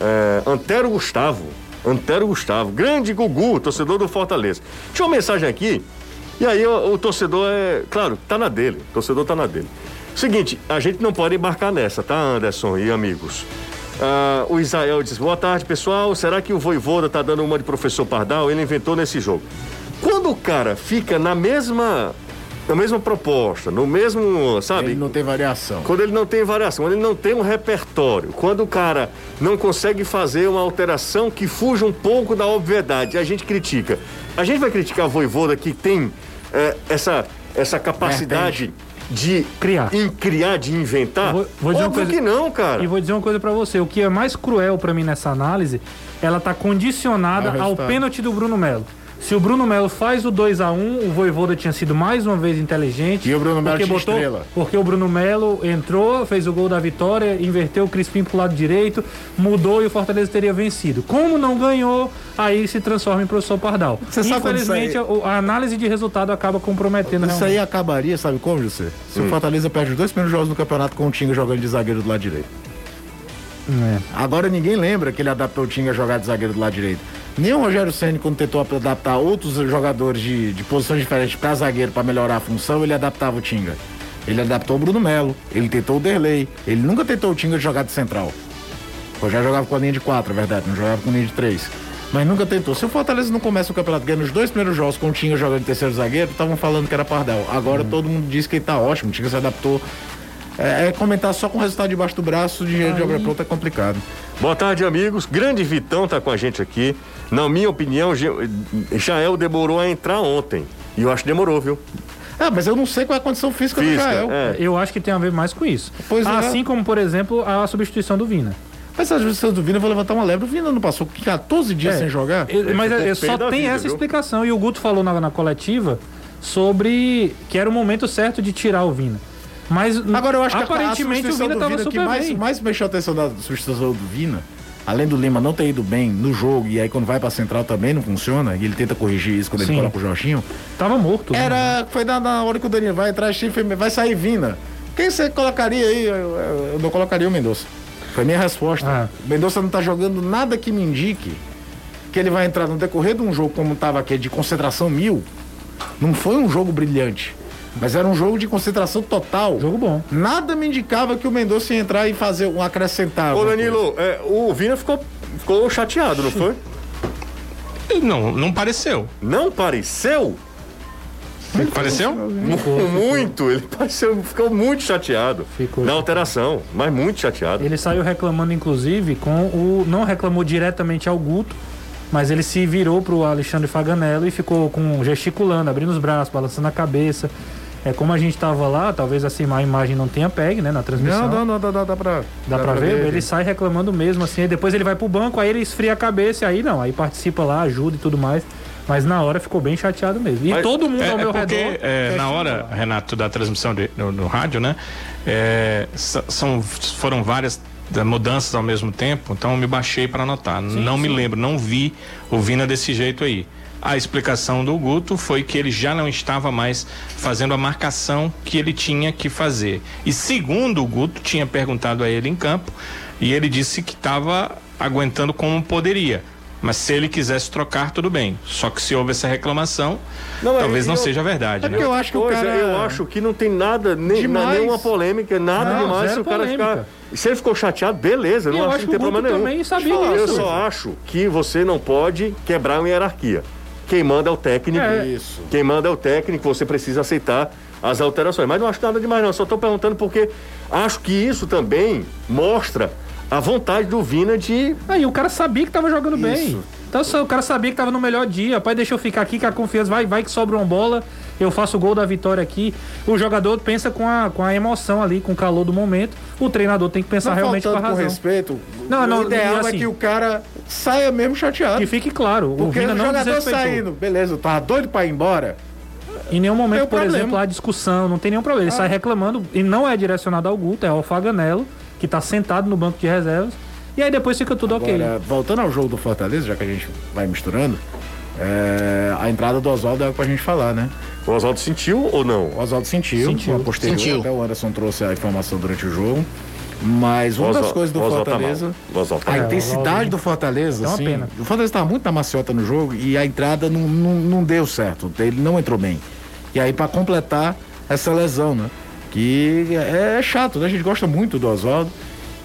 É, Antero Gustavo. Antero Gustavo. Grande Gugu, torcedor do Fortaleza. Tinha uma mensagem aqui. E aí o, o torcedor é. Claro, tá na dele. O torcedor tá na dele. Seguinte, a gente não pode embarcar nessa, tá, Anderson e amigos? Ah, o Israel diz: boa tarde, pessoal. Será que o Voivoda tá dando uma de professor Pardal? Ele inventou nesse jogo. Quando o cara fica na mesma. Na mesma proposta, no mesmo, sabe? Ele não tem variação. Quando ele não tem variação, quando ele não tem um repertório, quando o cara não consegue fazer uma alteração que fuja um pouco da obviedade, a gente critica. A gente vai criticar a Voivoda que tem eh, essa, essa capacidade de Criar. em criar, de inventar? Vou- vou dizer uma Óbvio coisa- que não, cara. E vou dizer uma coisa pra você, o que é mais cruel pra mim nessa análise, ela tá condicionada Ao pênalti do Bruno Melo. Se o Bruno Melo faz o 2 a 1 o Voivoda tinha sido mais uma vez inteligente. E o Bruno Melo botou, estrela. Porque o Bruno Melo entrou, fez o gol da vitória, inverteu o Crispim pro lado direito, mudou e o Fortaleza teria vencido. Como não ganhou, aí se transforma em professor Pardal. Você sabe Infelizmente, isso a, a análise de resultado acaba comprometendo Isso realmente. aí acabaria, sabe como, José? Se o Fortaleza perde os dois primeiros jogos no campeonato com o Tinga jogando de zagueiro do lado direito. É. Agora ninguém lembra que ele adaptou o Tinga a jogar de zagueiro do lado direito. Nem o Rogério Senna, quando tentou adaptar outros jogadores de, de posições diferentes para zagueiro para melhorar a função, ele adaptava o Tinga. Ele adaptou o Bruno Melo, ele tentou o Derlei, ele nunca tentou o Tinga de jogar de central. O Rogério jogava com a linha de quatro, é verdade, não jogava com a linha de três. Mas nunca tentou. Se o Fortaleza não começa o campeonato ganhando os dois primeiros jogos com o Tinga jogando de terceiro zagueiro, estavam falando que era Pardal. Agora todo mundo diz que ele tá ótimo, o Tinga se adaptou. É, é comentar só com o resultado debaixo do braço de jeito de obra pronta é complicado. Boa tarde, amigos. Grande Vitão tá com a gente aqui. Na minha opinião, Jael demorou a entrar ontem. E eu acho que demorou, viu? Ah, mas eu não sei qual é a condição física, Física, do Jael. é. Eu acho que tem a ver mais com isso. Pois é. assim como, por exemplo, a substituição do Vina. Mas a justiça do Vina, eu vou levantar uma lebre. O Vina não passou 14 dias É. sem jogar? Eu- mas é, só tem vida, essa viu? explicação. E o Guto falou na, na coletiva sobre que era o momento certo de tirar o Vina. Mas Agora eu acho que aparentemente a o Vina do Vina, super que mais, bem. mais me chamou a atenção da substituição do Vina, além do Lima não ter ido bem no jogo, e aí quando vai pra central também não funciona, e ele tenta corrigir isso quando Sim. ele coloca o Jorginho, Tava morto. né? era, foi na, na hora que o Danilo vai entrar, vai sair Vina. Quem você colocaria aí? Eu, eu- eu não colocaria o Mendonça. Foi minha resposta. Ah. O Mendonça não tá jogando nada que me indique que ele vai entrar no decorrer de um jogo como tava aqui, de concentração mil. Não foi um jogo brilhante, mas era um jogo de concentração total. Jogo bom. Nada me indicava que o Mendonça ia entrar e fazer um acrescentar. Ô, Danilo, é, o Vina ficou, ficou chateado, não foi? Não, não pareceu. Não pareceu? Pareceu? Mu- Muito, ele pareceu, ficou muito chateado Ficou na alteração, mas muito chateado. Ele saiu reclamando, inclusive, com o. Não reclamou diretamente ao Guto, mas ele se virou pro Alexandre Faganello e ficou com gesticulando, abrindo os braços, balançando a cabeça. É como a gente tava lá, talvez assim a imagem não tenha pegue, né, na transmissão. Não, não, não, dá, dá, dá pra. Dá pra ver? Ele sai reclamando mesmo, assim, aí depois ele vai pro banco, aí ele esfria a cabeça, e aí não, aí participa lá, ajuda e tudo mais. Mas na hora ficou bem chateado mesmo. E Mas- todo mundo É, ao é meu porque redor. é, na hora, Renato, da transmissão de- no, no rádio, né? é, são, foram várias da- mudanças ao mesmo tempo, então eu me baixei para anotar. não me lembro, não vi o Vina desse jeito aí. A explicação do Guto foi que ele já não estava mais fazendo a marcação que ele tinha que fazer. E segundo o Guto, tinha perguntado a ele em campo, e ele disse que estava aguentando como poderia. Mas se ele quisesse trocar, tudo bem. Só que se houve essa reclamação, Não, talvez eu- não eu- seja verdade, É né? porque eu acho que o cara. eu acho que não tem nada, nem, Demais. nenhuma polêmica, nada Não, demais. Se o cara polêmica. ficar. Se ele ficou chateado, beleza, eu E não acho acho que que tem Guto problema nenhum. também sabia eu falar, Eu só acho que você não pode quebrar uma hierarquia. Quem manda é o técnico. É. Isso. Quem manda é o técnico, você precisa aceitar as alterações. Mas não acho nada demais, não. Só estou perguntando porque acho que isso também mostra a vontade do Vina de. Aí o cara sabia que tava jogando bem. Então só- o cara sabia que tava no melhor dia. Pai, deixa eu ficar aqui com a confiança. Vai, vai que sobra uma bola. Eu faço o gol da vitória aqui. O jogador pensa com a, com a emoção ali, com o calor do momento. O treinador tem que pensar Não realmente com a faltando com razão. respeito, Não, não, o ideal assim- é que o cara saia mesmo chateado. Que fique claro, o Porque Vina o não jogador saindo, beleza, eu tava doido pra ir embora. Em nenhum momento, por problema. exemplo, há discussão, não tem nenhum problema. Ele Ah. sai reclamando e não é direcionado ao Guto, é ao Faganello, que tá sentado no banco de reservas. E aí depois fica tudo ok. Agora, voltando ao jogo do Fortaleza, já que a gente vai misturando, é, a entrada do Oswaldo é pra gente falar, né? O Oswaldo sentiu ou não? O Oswaldo sentiu, Sentiu. a posterior, Sentiu. até o Anderson trouxe a informação durante o jogo. Mas uma das coisas do Oswaldo tá Fortaleza. Oswaldo tá a intensidade do Fortaleza, É uma assim, pena. o Fortaleza estava muito na maciota no jogo e a entrada não, não, não deu certo. Ele não entrou bem. E aí, para completar essa lesão, né? Que é, é chato, né? A gente gosta muito do Oswaldo.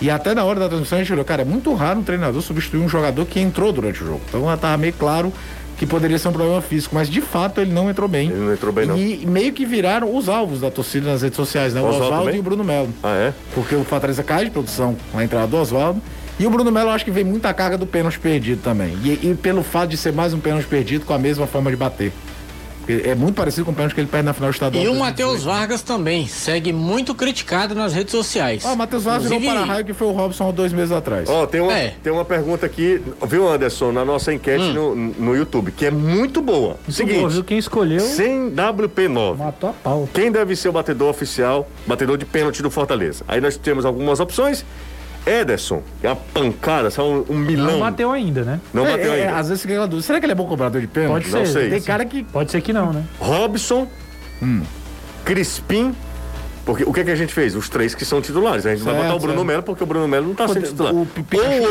E até na hora da transmissão a gente olhou, cara, é muito raro um treinador substituir um jogador que entrou durante o jogo. Então já tava meio claro que poderia ser um problema físico, mas de fato ele não entrou bem. Ele não entrou bem, não. E meio que viraram os alvos da torcida nas redes sociais, né? O Oswaldo e o Bruno Melo. Ah, é? Porque o Fortaleza cai de produção com a entrada do Oswaldo. E o Bruno Melo eu acho que vem muita carga do pênalti perdido também. E, e pelo fato de ser mais um pênalti perdido com a mesma forma de bater. É muito parecido com o pênalti que ele perde na final do estadual. E o Matheus Vargas também segue muito criticado nas redes sociais. Ah, o Matheus Vargas virou Inclusive- para-raio que foi o Robson há dois meses atrás. Ó, tem uma, É. tem uma pergunta aqui, viu, Anderson, na nossa enquete no, no YouTube, que é muito boa. Muito Seguinte, boa, viu? Quem escolheu sem WP9, matou a pau. quem deve ser o batedor oficial, batedor de pênalti do Fortaleza? Aí nós temos algumas opções. Ederson, é uma pancada, só um, um milão. Não bateu ainda, né? Não É, bateu é, ainda. às vezes fica aquela dúvida. Será que ele é bom cobrador de pênalti? Pode Não ser. sei. Tem cara que. Pode ser que não, né? Robson, Crispim. Porque o que, é que a gente fez? Os três que são titulares. A gente vai Certo, botar o Bruno certo. Melo porque o Bruno Melo não tá sendo titular. o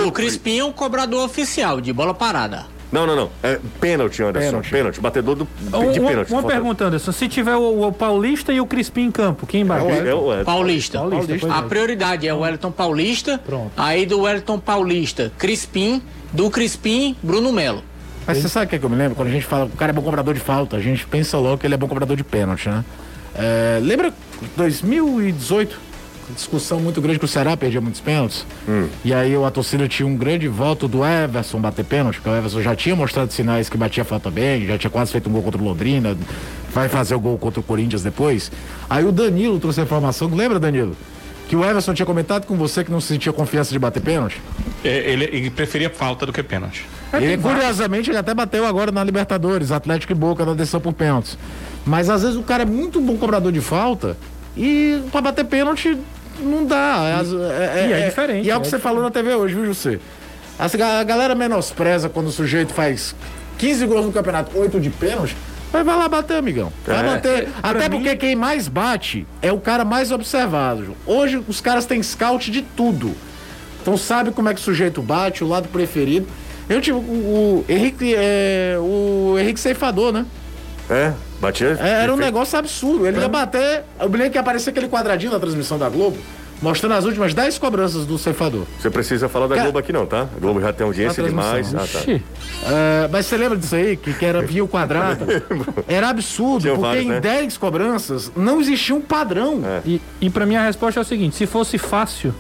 Ou O Crispim é o cobrador oficial de bola parada. Não, não, não. É pênalti, Anderson. Pênalti. Pênalti. Batedor do, de Uma, pênalti. uma Fortaleza. pergunta, Anderson. Se tiver o, o Paulista e o Crispim em campo, quem bate? É o Ederson. Paulista. Paulista, pois A é. prioridade é o Wellington Paulista. Pronto. Aí do Wellington Paulista, Crispim. Do Crispim, Bruno Melo. Mas você sabe o que, é que eu me lembro? Quando a gente fala que o cara é bom cobrador de falta, a gente pensa logo que ele é bom cobrador de pênalti, né? É, lembra 2018? Discussão muito grande que o Ceará perdia muitos pênaltis. E aí a torcida tinha um grande voto do Everson bater pênalti, porque o Everson já tinha mostrado sinais que batia falta bem, já tinha quase feito um gol contra o Londrina, vai fazer o gol contra o Corinthians depois. Aí o Danilo trouxe a informação, lembra, Danilo? Que o Everson tinha comentado com você que não sentia confiança de bater pênalti. É, Ele, ele preferia falta do que pênalti. Ele, curiosamente, ele até bateu agora na Libertadores, Atlético e Boca na decisão por pênaltis. Mas às vezes o cara é muito bom cobrador de falta e pra bater pênalti não dá. As- é, e é diferente, E é o que é você falou na TV hoje, viu, José? A galera menospreza quando o sujeito faz 15 gols no campeonato, 8 de pênalti. Mas vai lá bater, amigão. Vai É. bater. Até mim- porque quem mais bate é o cara mais observado. Hoje os caras têm scout de tudo. Então sabe como é que o sujeito bate, o lado preferido. Eu tive o, o Henrique, é, o Henrique Ceifador, né? É, batia. É, Era um negócio absurdo. Ele ia bater. Eu me lembro que aparecia aquele quadradinho na transmissão da Globo, mostrando as últimas 10 cobranças do Ceifador. Você precisa falar da Cara- Globo aqui não, tá? A Globo já tem audiência demais. Ah, tá. É, mas você lembra disso aí? Que, que era via o quadrado? Era absurdo, Tinha porque vários, em né? 10 cobranças não existia um padrão. E, e pra mim a resposta é o seguinte: se fosse fácil,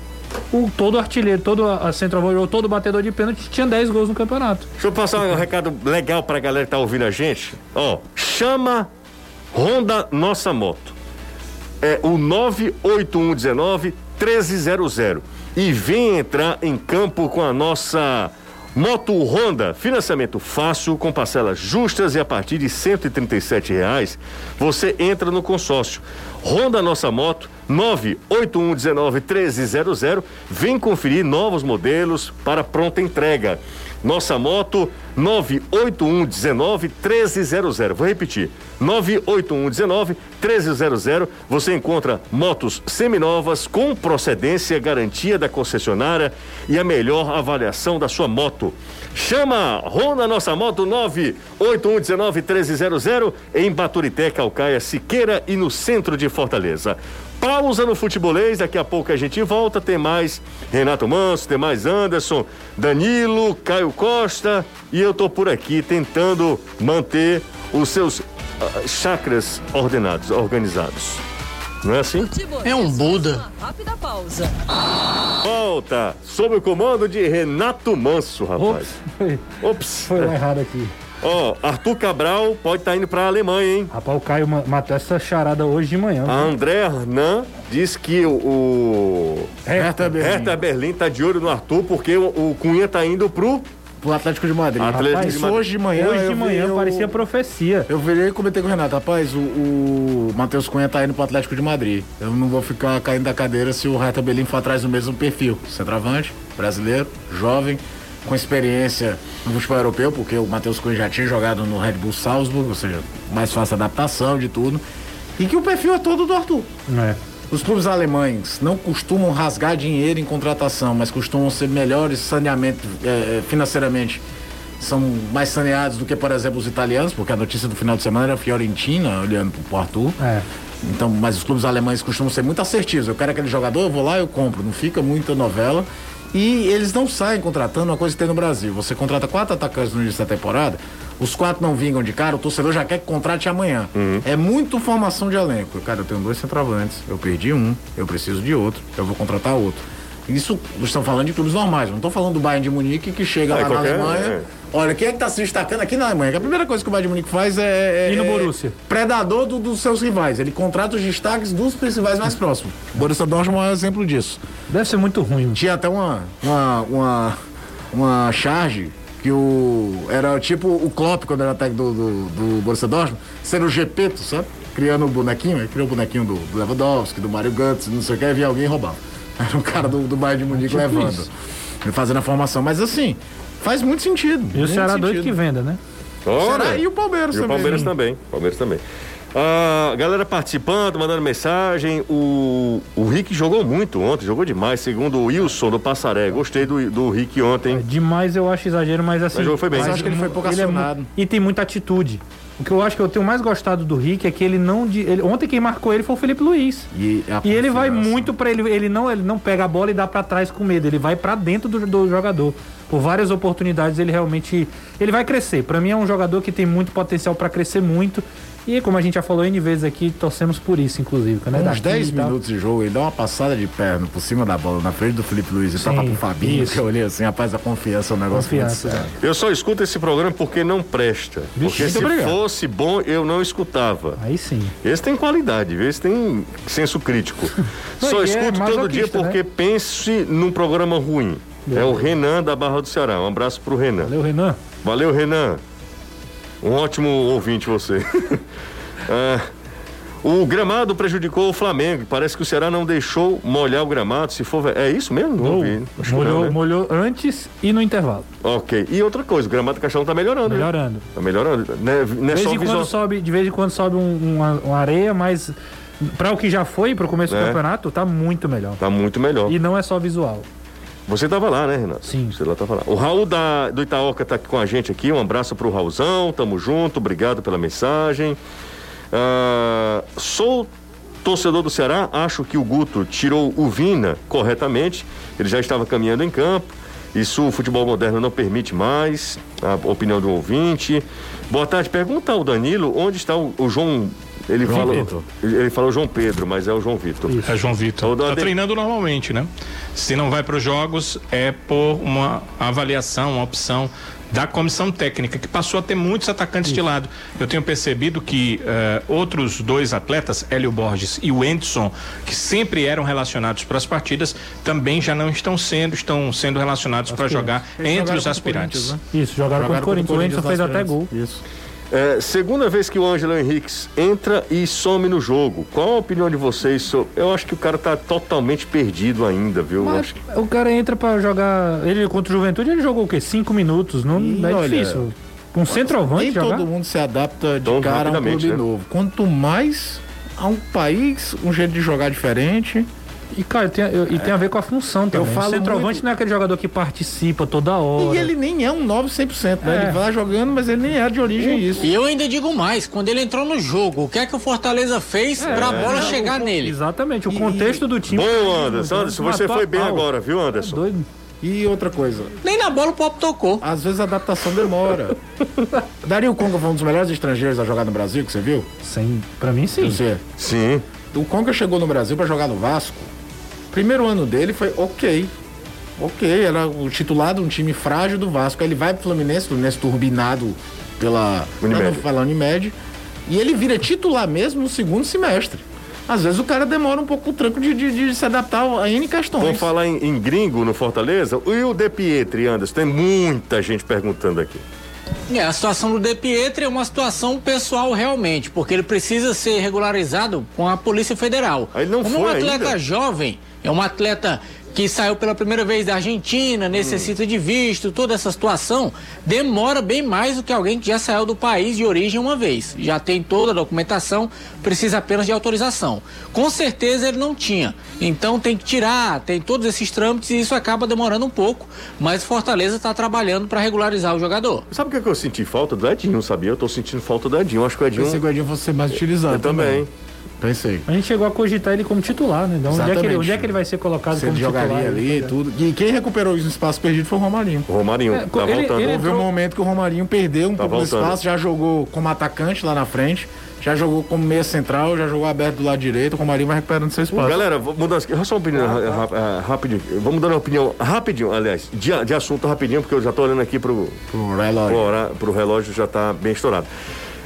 o, todo artilheiro, todo a centroavante ou todo batedor de pênalti tinha 10 gols no campeonato. Deixa eu passar um recado legal pra galera que tá ouvindo a gente. Ó, chama Honda Nossa Moto. É o 98119 1300. E vem entrar em campo com a nossa Moto Honda. Financiamento fácil, com parcelas justas e a partir de 137 reais, você entra no consórcio. Honda Nossa Moto 98119 1300. Vem conferir novos modelos para pronta entrega. Nossa moto 98119 1300. Vou repetir. 98119 1300. Você encontra motos seminovas com procedência, garantia da concessionária e a melhor avaliação da sua moto. Chama Honda Nossa Moto 98119 1300 em Baturité, Calcaia, Siqueira e no centro de Fortaleza. Pausa no futebolês, daqui a pouco a gente volta. Tem mais Renato Manso, tem mais Anderson, Danilo, Caio Costa e eu tô por aqui tentando manter os seus ah, chakras ordenados, organizados. Não é assim? É um Buda. Rápida pausa. Volta sob o comando de Renato Manso, rapaz. Foi, Ops. foi lá errado aqui. Ó, Arthur Cabral pode estar indo pra Alemanha, hein? Rapaz, o Caio ma- matou essa charada hoje de manhã. A André Hernan diz que o, o Hertha Berlim. Hertha Berlim tá de olho no Arthur porque o, o Cunha tá indo pro Pro Atlético de Madrid. Atlético Rapaz, de Madrid. hoje de manhã. hoje de vi- manhã eu- parecia profecia. Eu virei e comentei com o Renato, rapaz, o, o Matheus Cunha tá indo pro Atlético de Madrid. Eu não vou ficar caindo da cadeira se o Hertha Berlim for atrás do mesmo perfil. Centroavante, brasileiro, jovem, com experiência no futebol europeu, porque o Matheus Cunha já tinha jogado no Red Bull Salzburg, ou seja, mais fácil adaptação de tudo. E que o perfil é todo do Arthur. É. Os clubes alemães não costumam rasgar dinheiro em contratação, mas costumam ser melhores saneamento, eh, financeiramente. São mais saneados do que, por exemplo, os italianos, porque a notícia do final de semana era a Fiorentina olhando pro Arthur. É. Então, mas os clubes alemães costumam ser muito assertivos. Eu quero aquele jogador, eu vou lá, eu compro. Não fica muita novela. E eles não saem contratando uma coisa que tem no Brasil. Você contrata quatro atacantes no início da temporada, os quatro não vingam de cara, o torcedor já quer que contrate amanhã. É muito formação de elenco. Cara, eu tenho dois centroavantes, eu perdi um, eu preciso de outro, eu vou contratar outro. Isso, estão falando de clubes normais, não estou falando do Bayern de Munique que chega Ah, lá na qualquer- Alemanha. é. Olha, quem é que está se destacando aqui na Alemanha? A primeira coisa que o Bayern de Munique faz é. é E no é Borussia? Predador do- dos seus rivais. Ele contrata os destaques dos principais mais próximos. O Borussia Dortmund é um exemplo disso. Deve ser muito ruim. Tinha até uma, uma, uma, uma charge que o. Era tipo o Klopp quando era técnico do, do, do Borussia Dortmund, sendo o Gepeto, sabe? Criando o bonequinho, ele criou o bonequinho do, do Lewandowski, do Mario Götze, não sei o que, e via alguém roubar. Era um cara do, do Bayern de Munique Tipo levando. isso. Fazendo a formação. Mas assim, faz muito sentido. E o Ceará doido sentido. que venda, né? Ora. Ceará e o Palmeiras E o também. Palmeiras também. Palmeiras também. Ah, galera participando, mandando mensagem. O, o Rick jogou muito ontem, jogou demais, segundo o Wilson do Passaré. Gostei do, do Rick ontem. Demais eu acho exagero, mas assim. Mas o jogo foi bem. Mas acho que ele foi pouco é acionado. e tem muita atitude. O que eu acho que eu tenho mais gostado do Rick é que ele não. ele- ontem quem marcou ele foi o Felipe Luiz. E, E ele vai muito pra ele, ele não, ele não pega a bola e dá pra trás com medo, ele vai pra dentro do, do jogador. Por várias oportunidades ele realmente ele vai crescer. Pra mim é um jogador que tem muito potencial pra crescer muito. E como a gente já falou N vezes aqui, torcemos por isso, inclusive. Né? Daqui uns 10 e tal. minutos de jogo, ele dá uma passada de perna por cima da bola, na frente do Felipe Luiz e Sim, toca pro Fabinho, isso. que eu olhei assim, rapaz, a confiança é um negócio Confiança, muito sério. Eu só escuto esse programa porque não presta. porque muito se obrigado. fosse bom, eu não escutava. Aí sim. Esse tem qualidade, esse tem senso crítico. Só é escuto todo dia porque né? pense num programa ruim. É o Renan da Barra do Ceará. Um abraço pro Renan. Valeu, Renan. Valeu, Renan. Um ótimo ouvinte você. Ah, o gramado prejudicou o Flamengo. Parece que o Ceará não deixou molhar o gramado. Se for. É isso mesmo? Não ouvi. Acho molhou, não, né? molhou antes e no intervalo. Ok. E outra coisa, o gramado do Caixão tá melhorando. né? Melhorando. Tá melhorando. Não é, não é De vez, em visual. quando sobe, de vez em quando sobe um- uma, uma areia, mas para o que já foi, para o começo do É. campeonato, tá muito melhor. Tá muito melhor. E não é só visual. Você tava lá, né, Renato? Sim. Você lá tava lá. O Raul da, do Itaoca tá aqui com a gente aqui. Um abraço pro Raulzão. Tamo junto. Obrigado pela mensagem. Ah, sou torcedor do Ceará. Acho que o Guto tirou o Vina corretamente. Ele já estava caminhando em campo. Isso o futebol moderno não permite mais. A opinião do ouvinte. Boa tarde. Pergunta ao Danilo onde está o, o João. Ele João falou. Vitor. Ele, falou João Pedro, mas é o João Vitor. É João Vitor. do Tá Ade- treinando normalmente, né? Se não vai para os jogos, é por uma avaliação, uma opção da comissão técnica, que passou a ter muitos atacantes de lado. Eu tenho percebido que eh, outros dois atletas, Hélio Borges e o Endson, que sempre eram relacionados para as partidas, também já não estão sendo, estão sendo relacionados para jogar Eles entre os aspirantes. Corinthians, Isso, jogaram, Jogaram contra o Corinthians. O Corinthians fez até gol. Isso. É, segunda vez que o Ângelo Henriques entra e some no jogo. Qual a opinião de vocês sobre. Eu acho que o cara tá totalmente perdido ainda, viu? Eu Mas acho que- o cara entra pra jogar. Ele contra o Juventude, ele jogou o quê? Cinco minutos? Não E é olha, difícil. Um centroavante Nem jogar? todo mundo se adapta de Tão cara a um clube né? novo. Quanto mais a um país, um jeito de jogar diferente. E, cara, tem, eu- e tem a ver com a função também. falo o centroavante muito- não é aquele jogador que participa toda hora. E ele nem é um 9 100%, né? É. Ele vai lá jogando, mas ele nem é de origem isso. E eu ainda digo mais, quando ele entrou no jogo, o que é que o Fortaleza fez pra bola chegar o- nele? Exatamente, o contexto do time. Bom, Anderson, Anderson, você foi bem pau. agora, viu, Anderson? Doido. E outra coisa, Nem na bola o Pop tocou. às vezes a adaptação demora. Dario Conga foi um dos melhores estrangeiros a jogar no Brasil, que você viu? Sim, pra mim sim. Você. Sim. O Conga chegou no Brasil pra jogar no Vasco. Primeiro ano dele foi ok. Ok, era o titular de um time frágil do Vasco. Aí ele vai pro Fluminense, Fluminense turbinado pela Unimed. falar Unimed. E ele vira titular mesmo no segundo semestre. Às vezes o cara demora um pouco o tranco de, de- de se adaptar a N questões. Vamos falar em, em gringo no Fortaleza? E o De Pietri, Anderson? Tem muita gente perguntando aqui. É, a situação do De Pietri é uma situação pessoal realmente, porque ele precisa ser regularizado com a Polícia Federal. Ele não Como foi um atleta ainda? jovem, é um atleta que saiu pela primeira vez da Argentina, necessita de visto, toda essa situação, demora bem mais do que alguém que já saiu do país de origem uma vez. Já tem toda a documentação, precisa apenas de autorização. Com certeza ele não tinha. Então tem que tirar, tem todos esses trâmites e isso acaba demorando um pouco, mas Fortaleza está trabalhando para regularizar o jogador. Sabe o que, é que eu senti falta do Edinho, sabia? Eu tô sentindo falta do Edinho. Acho que o Edinho. Pensei que o Edinho fosse ser mais utilizado. Eu também. Pensei. A gente chegou a cogitar ele como titular, né? Então, onde é, que ele, onde é que ele vai ser colocado Se como ele titular? jogaria ali e tudo. E quem recuperou isso no espaço perdido foi o Romarinho. O Romarinho É, tá ele- voltando. ele Houve um momento que o Romarinho perdeu um Tá pouco do voltando. espaço, já jogou como atacante lá na frente, já jogou como meia central, já jogou aberto do lado direito, o Romarinho vai recuperando seu espaço. Galera, vou mudar. Só uma opinião ra- ra- rapidinho. Vamos dar uma opinião rapidinho, aliás, de, de assunto rapidinho, porque eu já tô olhando aqui pro, Pro relógio. pro, pro relógio, já tá bem estourado.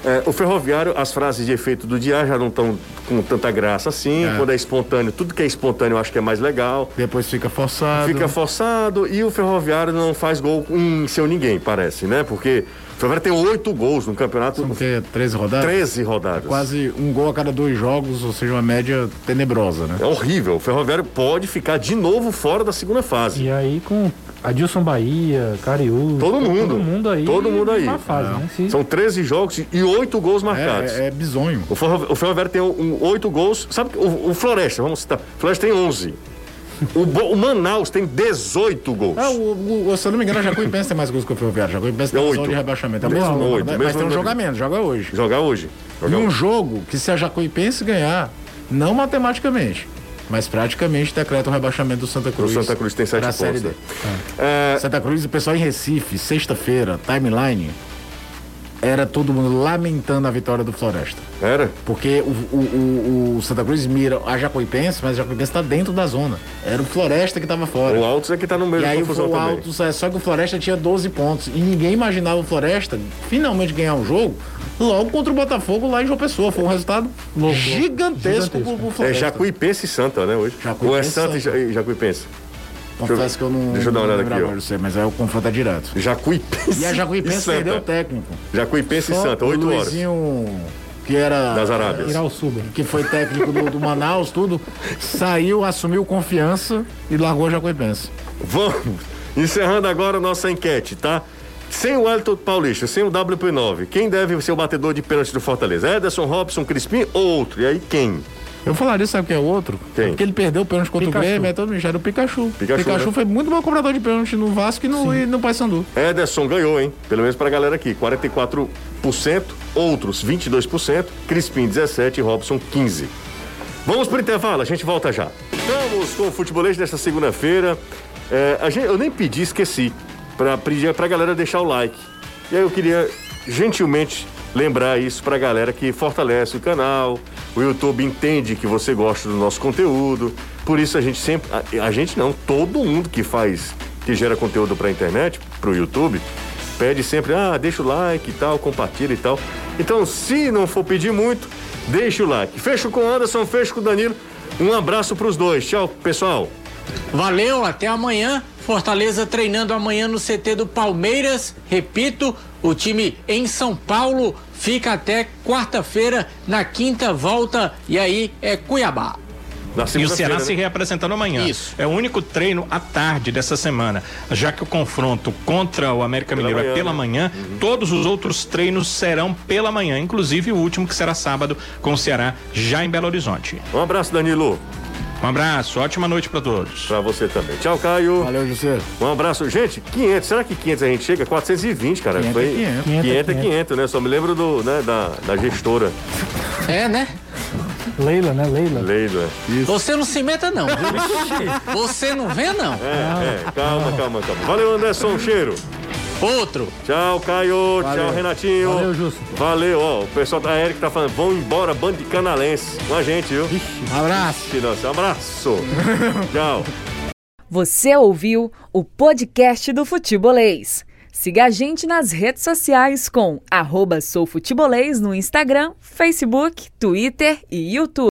É, o ferroviário, as frases de efeito do dia já não estão com tanta graça assim. É. Quando é espontâneo, tudo que é espontâneo eu acho que é mais legal. Depois fica forçado. Fica forçado e o ferroviário não faz gol em seu ninguém, parece, né? Porque o ferroviário tem oito gols no campeonato, São o quê? 13 rodadas? 13 rodadas. Quase um gol a cada dois jogos, ou seja, uma média tenebrosa, né? É horrível. O ferroviário pode ficar de novo fora da segunda fase. E aí com Adilson Bahia, Cariú. Todo mundo. Todo mundo aí. Todo mundo aí. Na fase, né? Se- São 13 jogos e 8 gols marcados. É, é, é bizonho. O, Ferro- o Ferroviário tem um, 8 gols. Sabe que o, o Floresta, vamos citar. O Floresta tem 11. O, Bo- o Manaus tem 18 gols. Ah, o, o- se eu não me engano, a Jacuipense tem mais gols que o Ferroviário. Jacuipense tem É oito. de rebaixamento. É o Mesmo mesmo, oito, né? mesmo Mas tem um jogamento, joga hoje. Jogar hoje. E Jogar um hoje. jogo que se a Jacuipense ganhar, não matematicamente, mas praticamente decreta o rebaixamento do Santa O Cruz. Santa Cruz tem 7 pra pontos. Série D. né? É, Santa Cruz, o pessoal em Recife, sexta-feira, timeline, era todo mundo lamentando a vitória do Floresta. era? Porque o, o, o- o Santa Cruz mira a Jacuipense, mas a Jacuipense está dentro da zona. Era o Floresta que estava fora. O Altos é que tá no meio E da aí confusão o também. Altos, é, só que o Floresta tinha 12 pontos. E ninguém imaginava o Floresta finalmente ganhar um jogo logo contra o Botafogo lá em João Pessoa. Foi um resultado gigantesco, pro, pro É Floresta. Jacuipense e Santa, né, hoje? Jacuipense Ou é Santa Santa. E Jacuipense? Confesso que eu não. deixa eu dar uma olhada aqui, ó. agora, sei, mas é o confronto é direto. Jacuipense E a Jacuipense perdeu o técnico. Jacuipense e Santa, o 8 horas. Luizinho, que era. Das Arábias. Que foi técnico do, do Manaus, tudo. Saiu, assumiu confiança e largou a Jacuipense. Vamos. Encerrando agora a nossa enquete, tá? Sem o Elton Paulista, sem o WP9, quem deve ser o batedor de pênalti do Fortaleza? Ederson, Robson, Crispim ou outro? E aí quem? Eu falaria, sabe quem é o outro? Quem? Porque ele perdeu o pênalti contra Pikachu. o Grêmio, é todo mundo já era o Pikachu. Pikachu, né? foi muito bom cobrador de pênalti no Vasco e no, e no Paysandu. Ederson ganhou, hein? Pelo menos pra galera aqui, 44%, outros 22%, Crispim 17% e Robson 15%. Vamos pro intervalo, a gente volta já. Vamos com o futebolês desta segunda-feira. É, a gente- eu nem pedi, esqueci, pra pedir pra galera deixar o like. E aí eu queria gentilmente lembrar isso pra galera que fortalece o canal. O YouTube entende que você gosta do nosso conteúdo. Por isso a gente sempre. A, a gente não, todo mundo que faz, que gera conteúdo pra internet, pro YouTube, pede sempre, ah, deixa o like e tal, compartilha e tal. Então, se não for pedir muito, deixa o like. Fecho com o Anderson, fecho com o Danilo. Um abraço pros dois. Tchau, pessoal. Valeu, até amanhã. Fortaleza treinando amanhã no CT do Palmeiras. Repito, o time em São Paulo fica até quarta-feira. Na quinta volta e aí é Cuiabá. E o Ceará né? se reapresentando amanhã. Isso. É o único treino à tarde dessa semana. Já que o confronto contra o América Pela Mineiro manhã, é pela né? manhã, todos os outros treinos serão pela manhã, inclusive o último que será sábado com o Ceará já em Belo Horizonte. Um abraço, Danilo. Um abraço, ótima noite para todos. Pra você também. Tchau, Caio. Valeu, José. Um abraço. Gente, 500. Será que 500 a gente chega? 420, cara. 500 Foi... é 500. 500 é 500, né? Só me lembro do, né, da, da gestora, É, né? Leila, né? Leila. Leila. Você não se meta, não. Você não vê, não. É, é. Calma, calma, calma. Valeu, Anderson. Cheiro. Outro. Tchau, Caio. Tchau, Renatinho. Valeu, Justo. Valeu, ó. O pessoal da Eric tá falando, vão embora, bando de canalense. Com a gente, viu? Abraço. Nossa, abraço. Tchau. Você ouviu o podcast do Futebolês. Siga a gente nas redes sociais com arroba soufutebolês no Instagram, Facebook, Twitter e YouTube.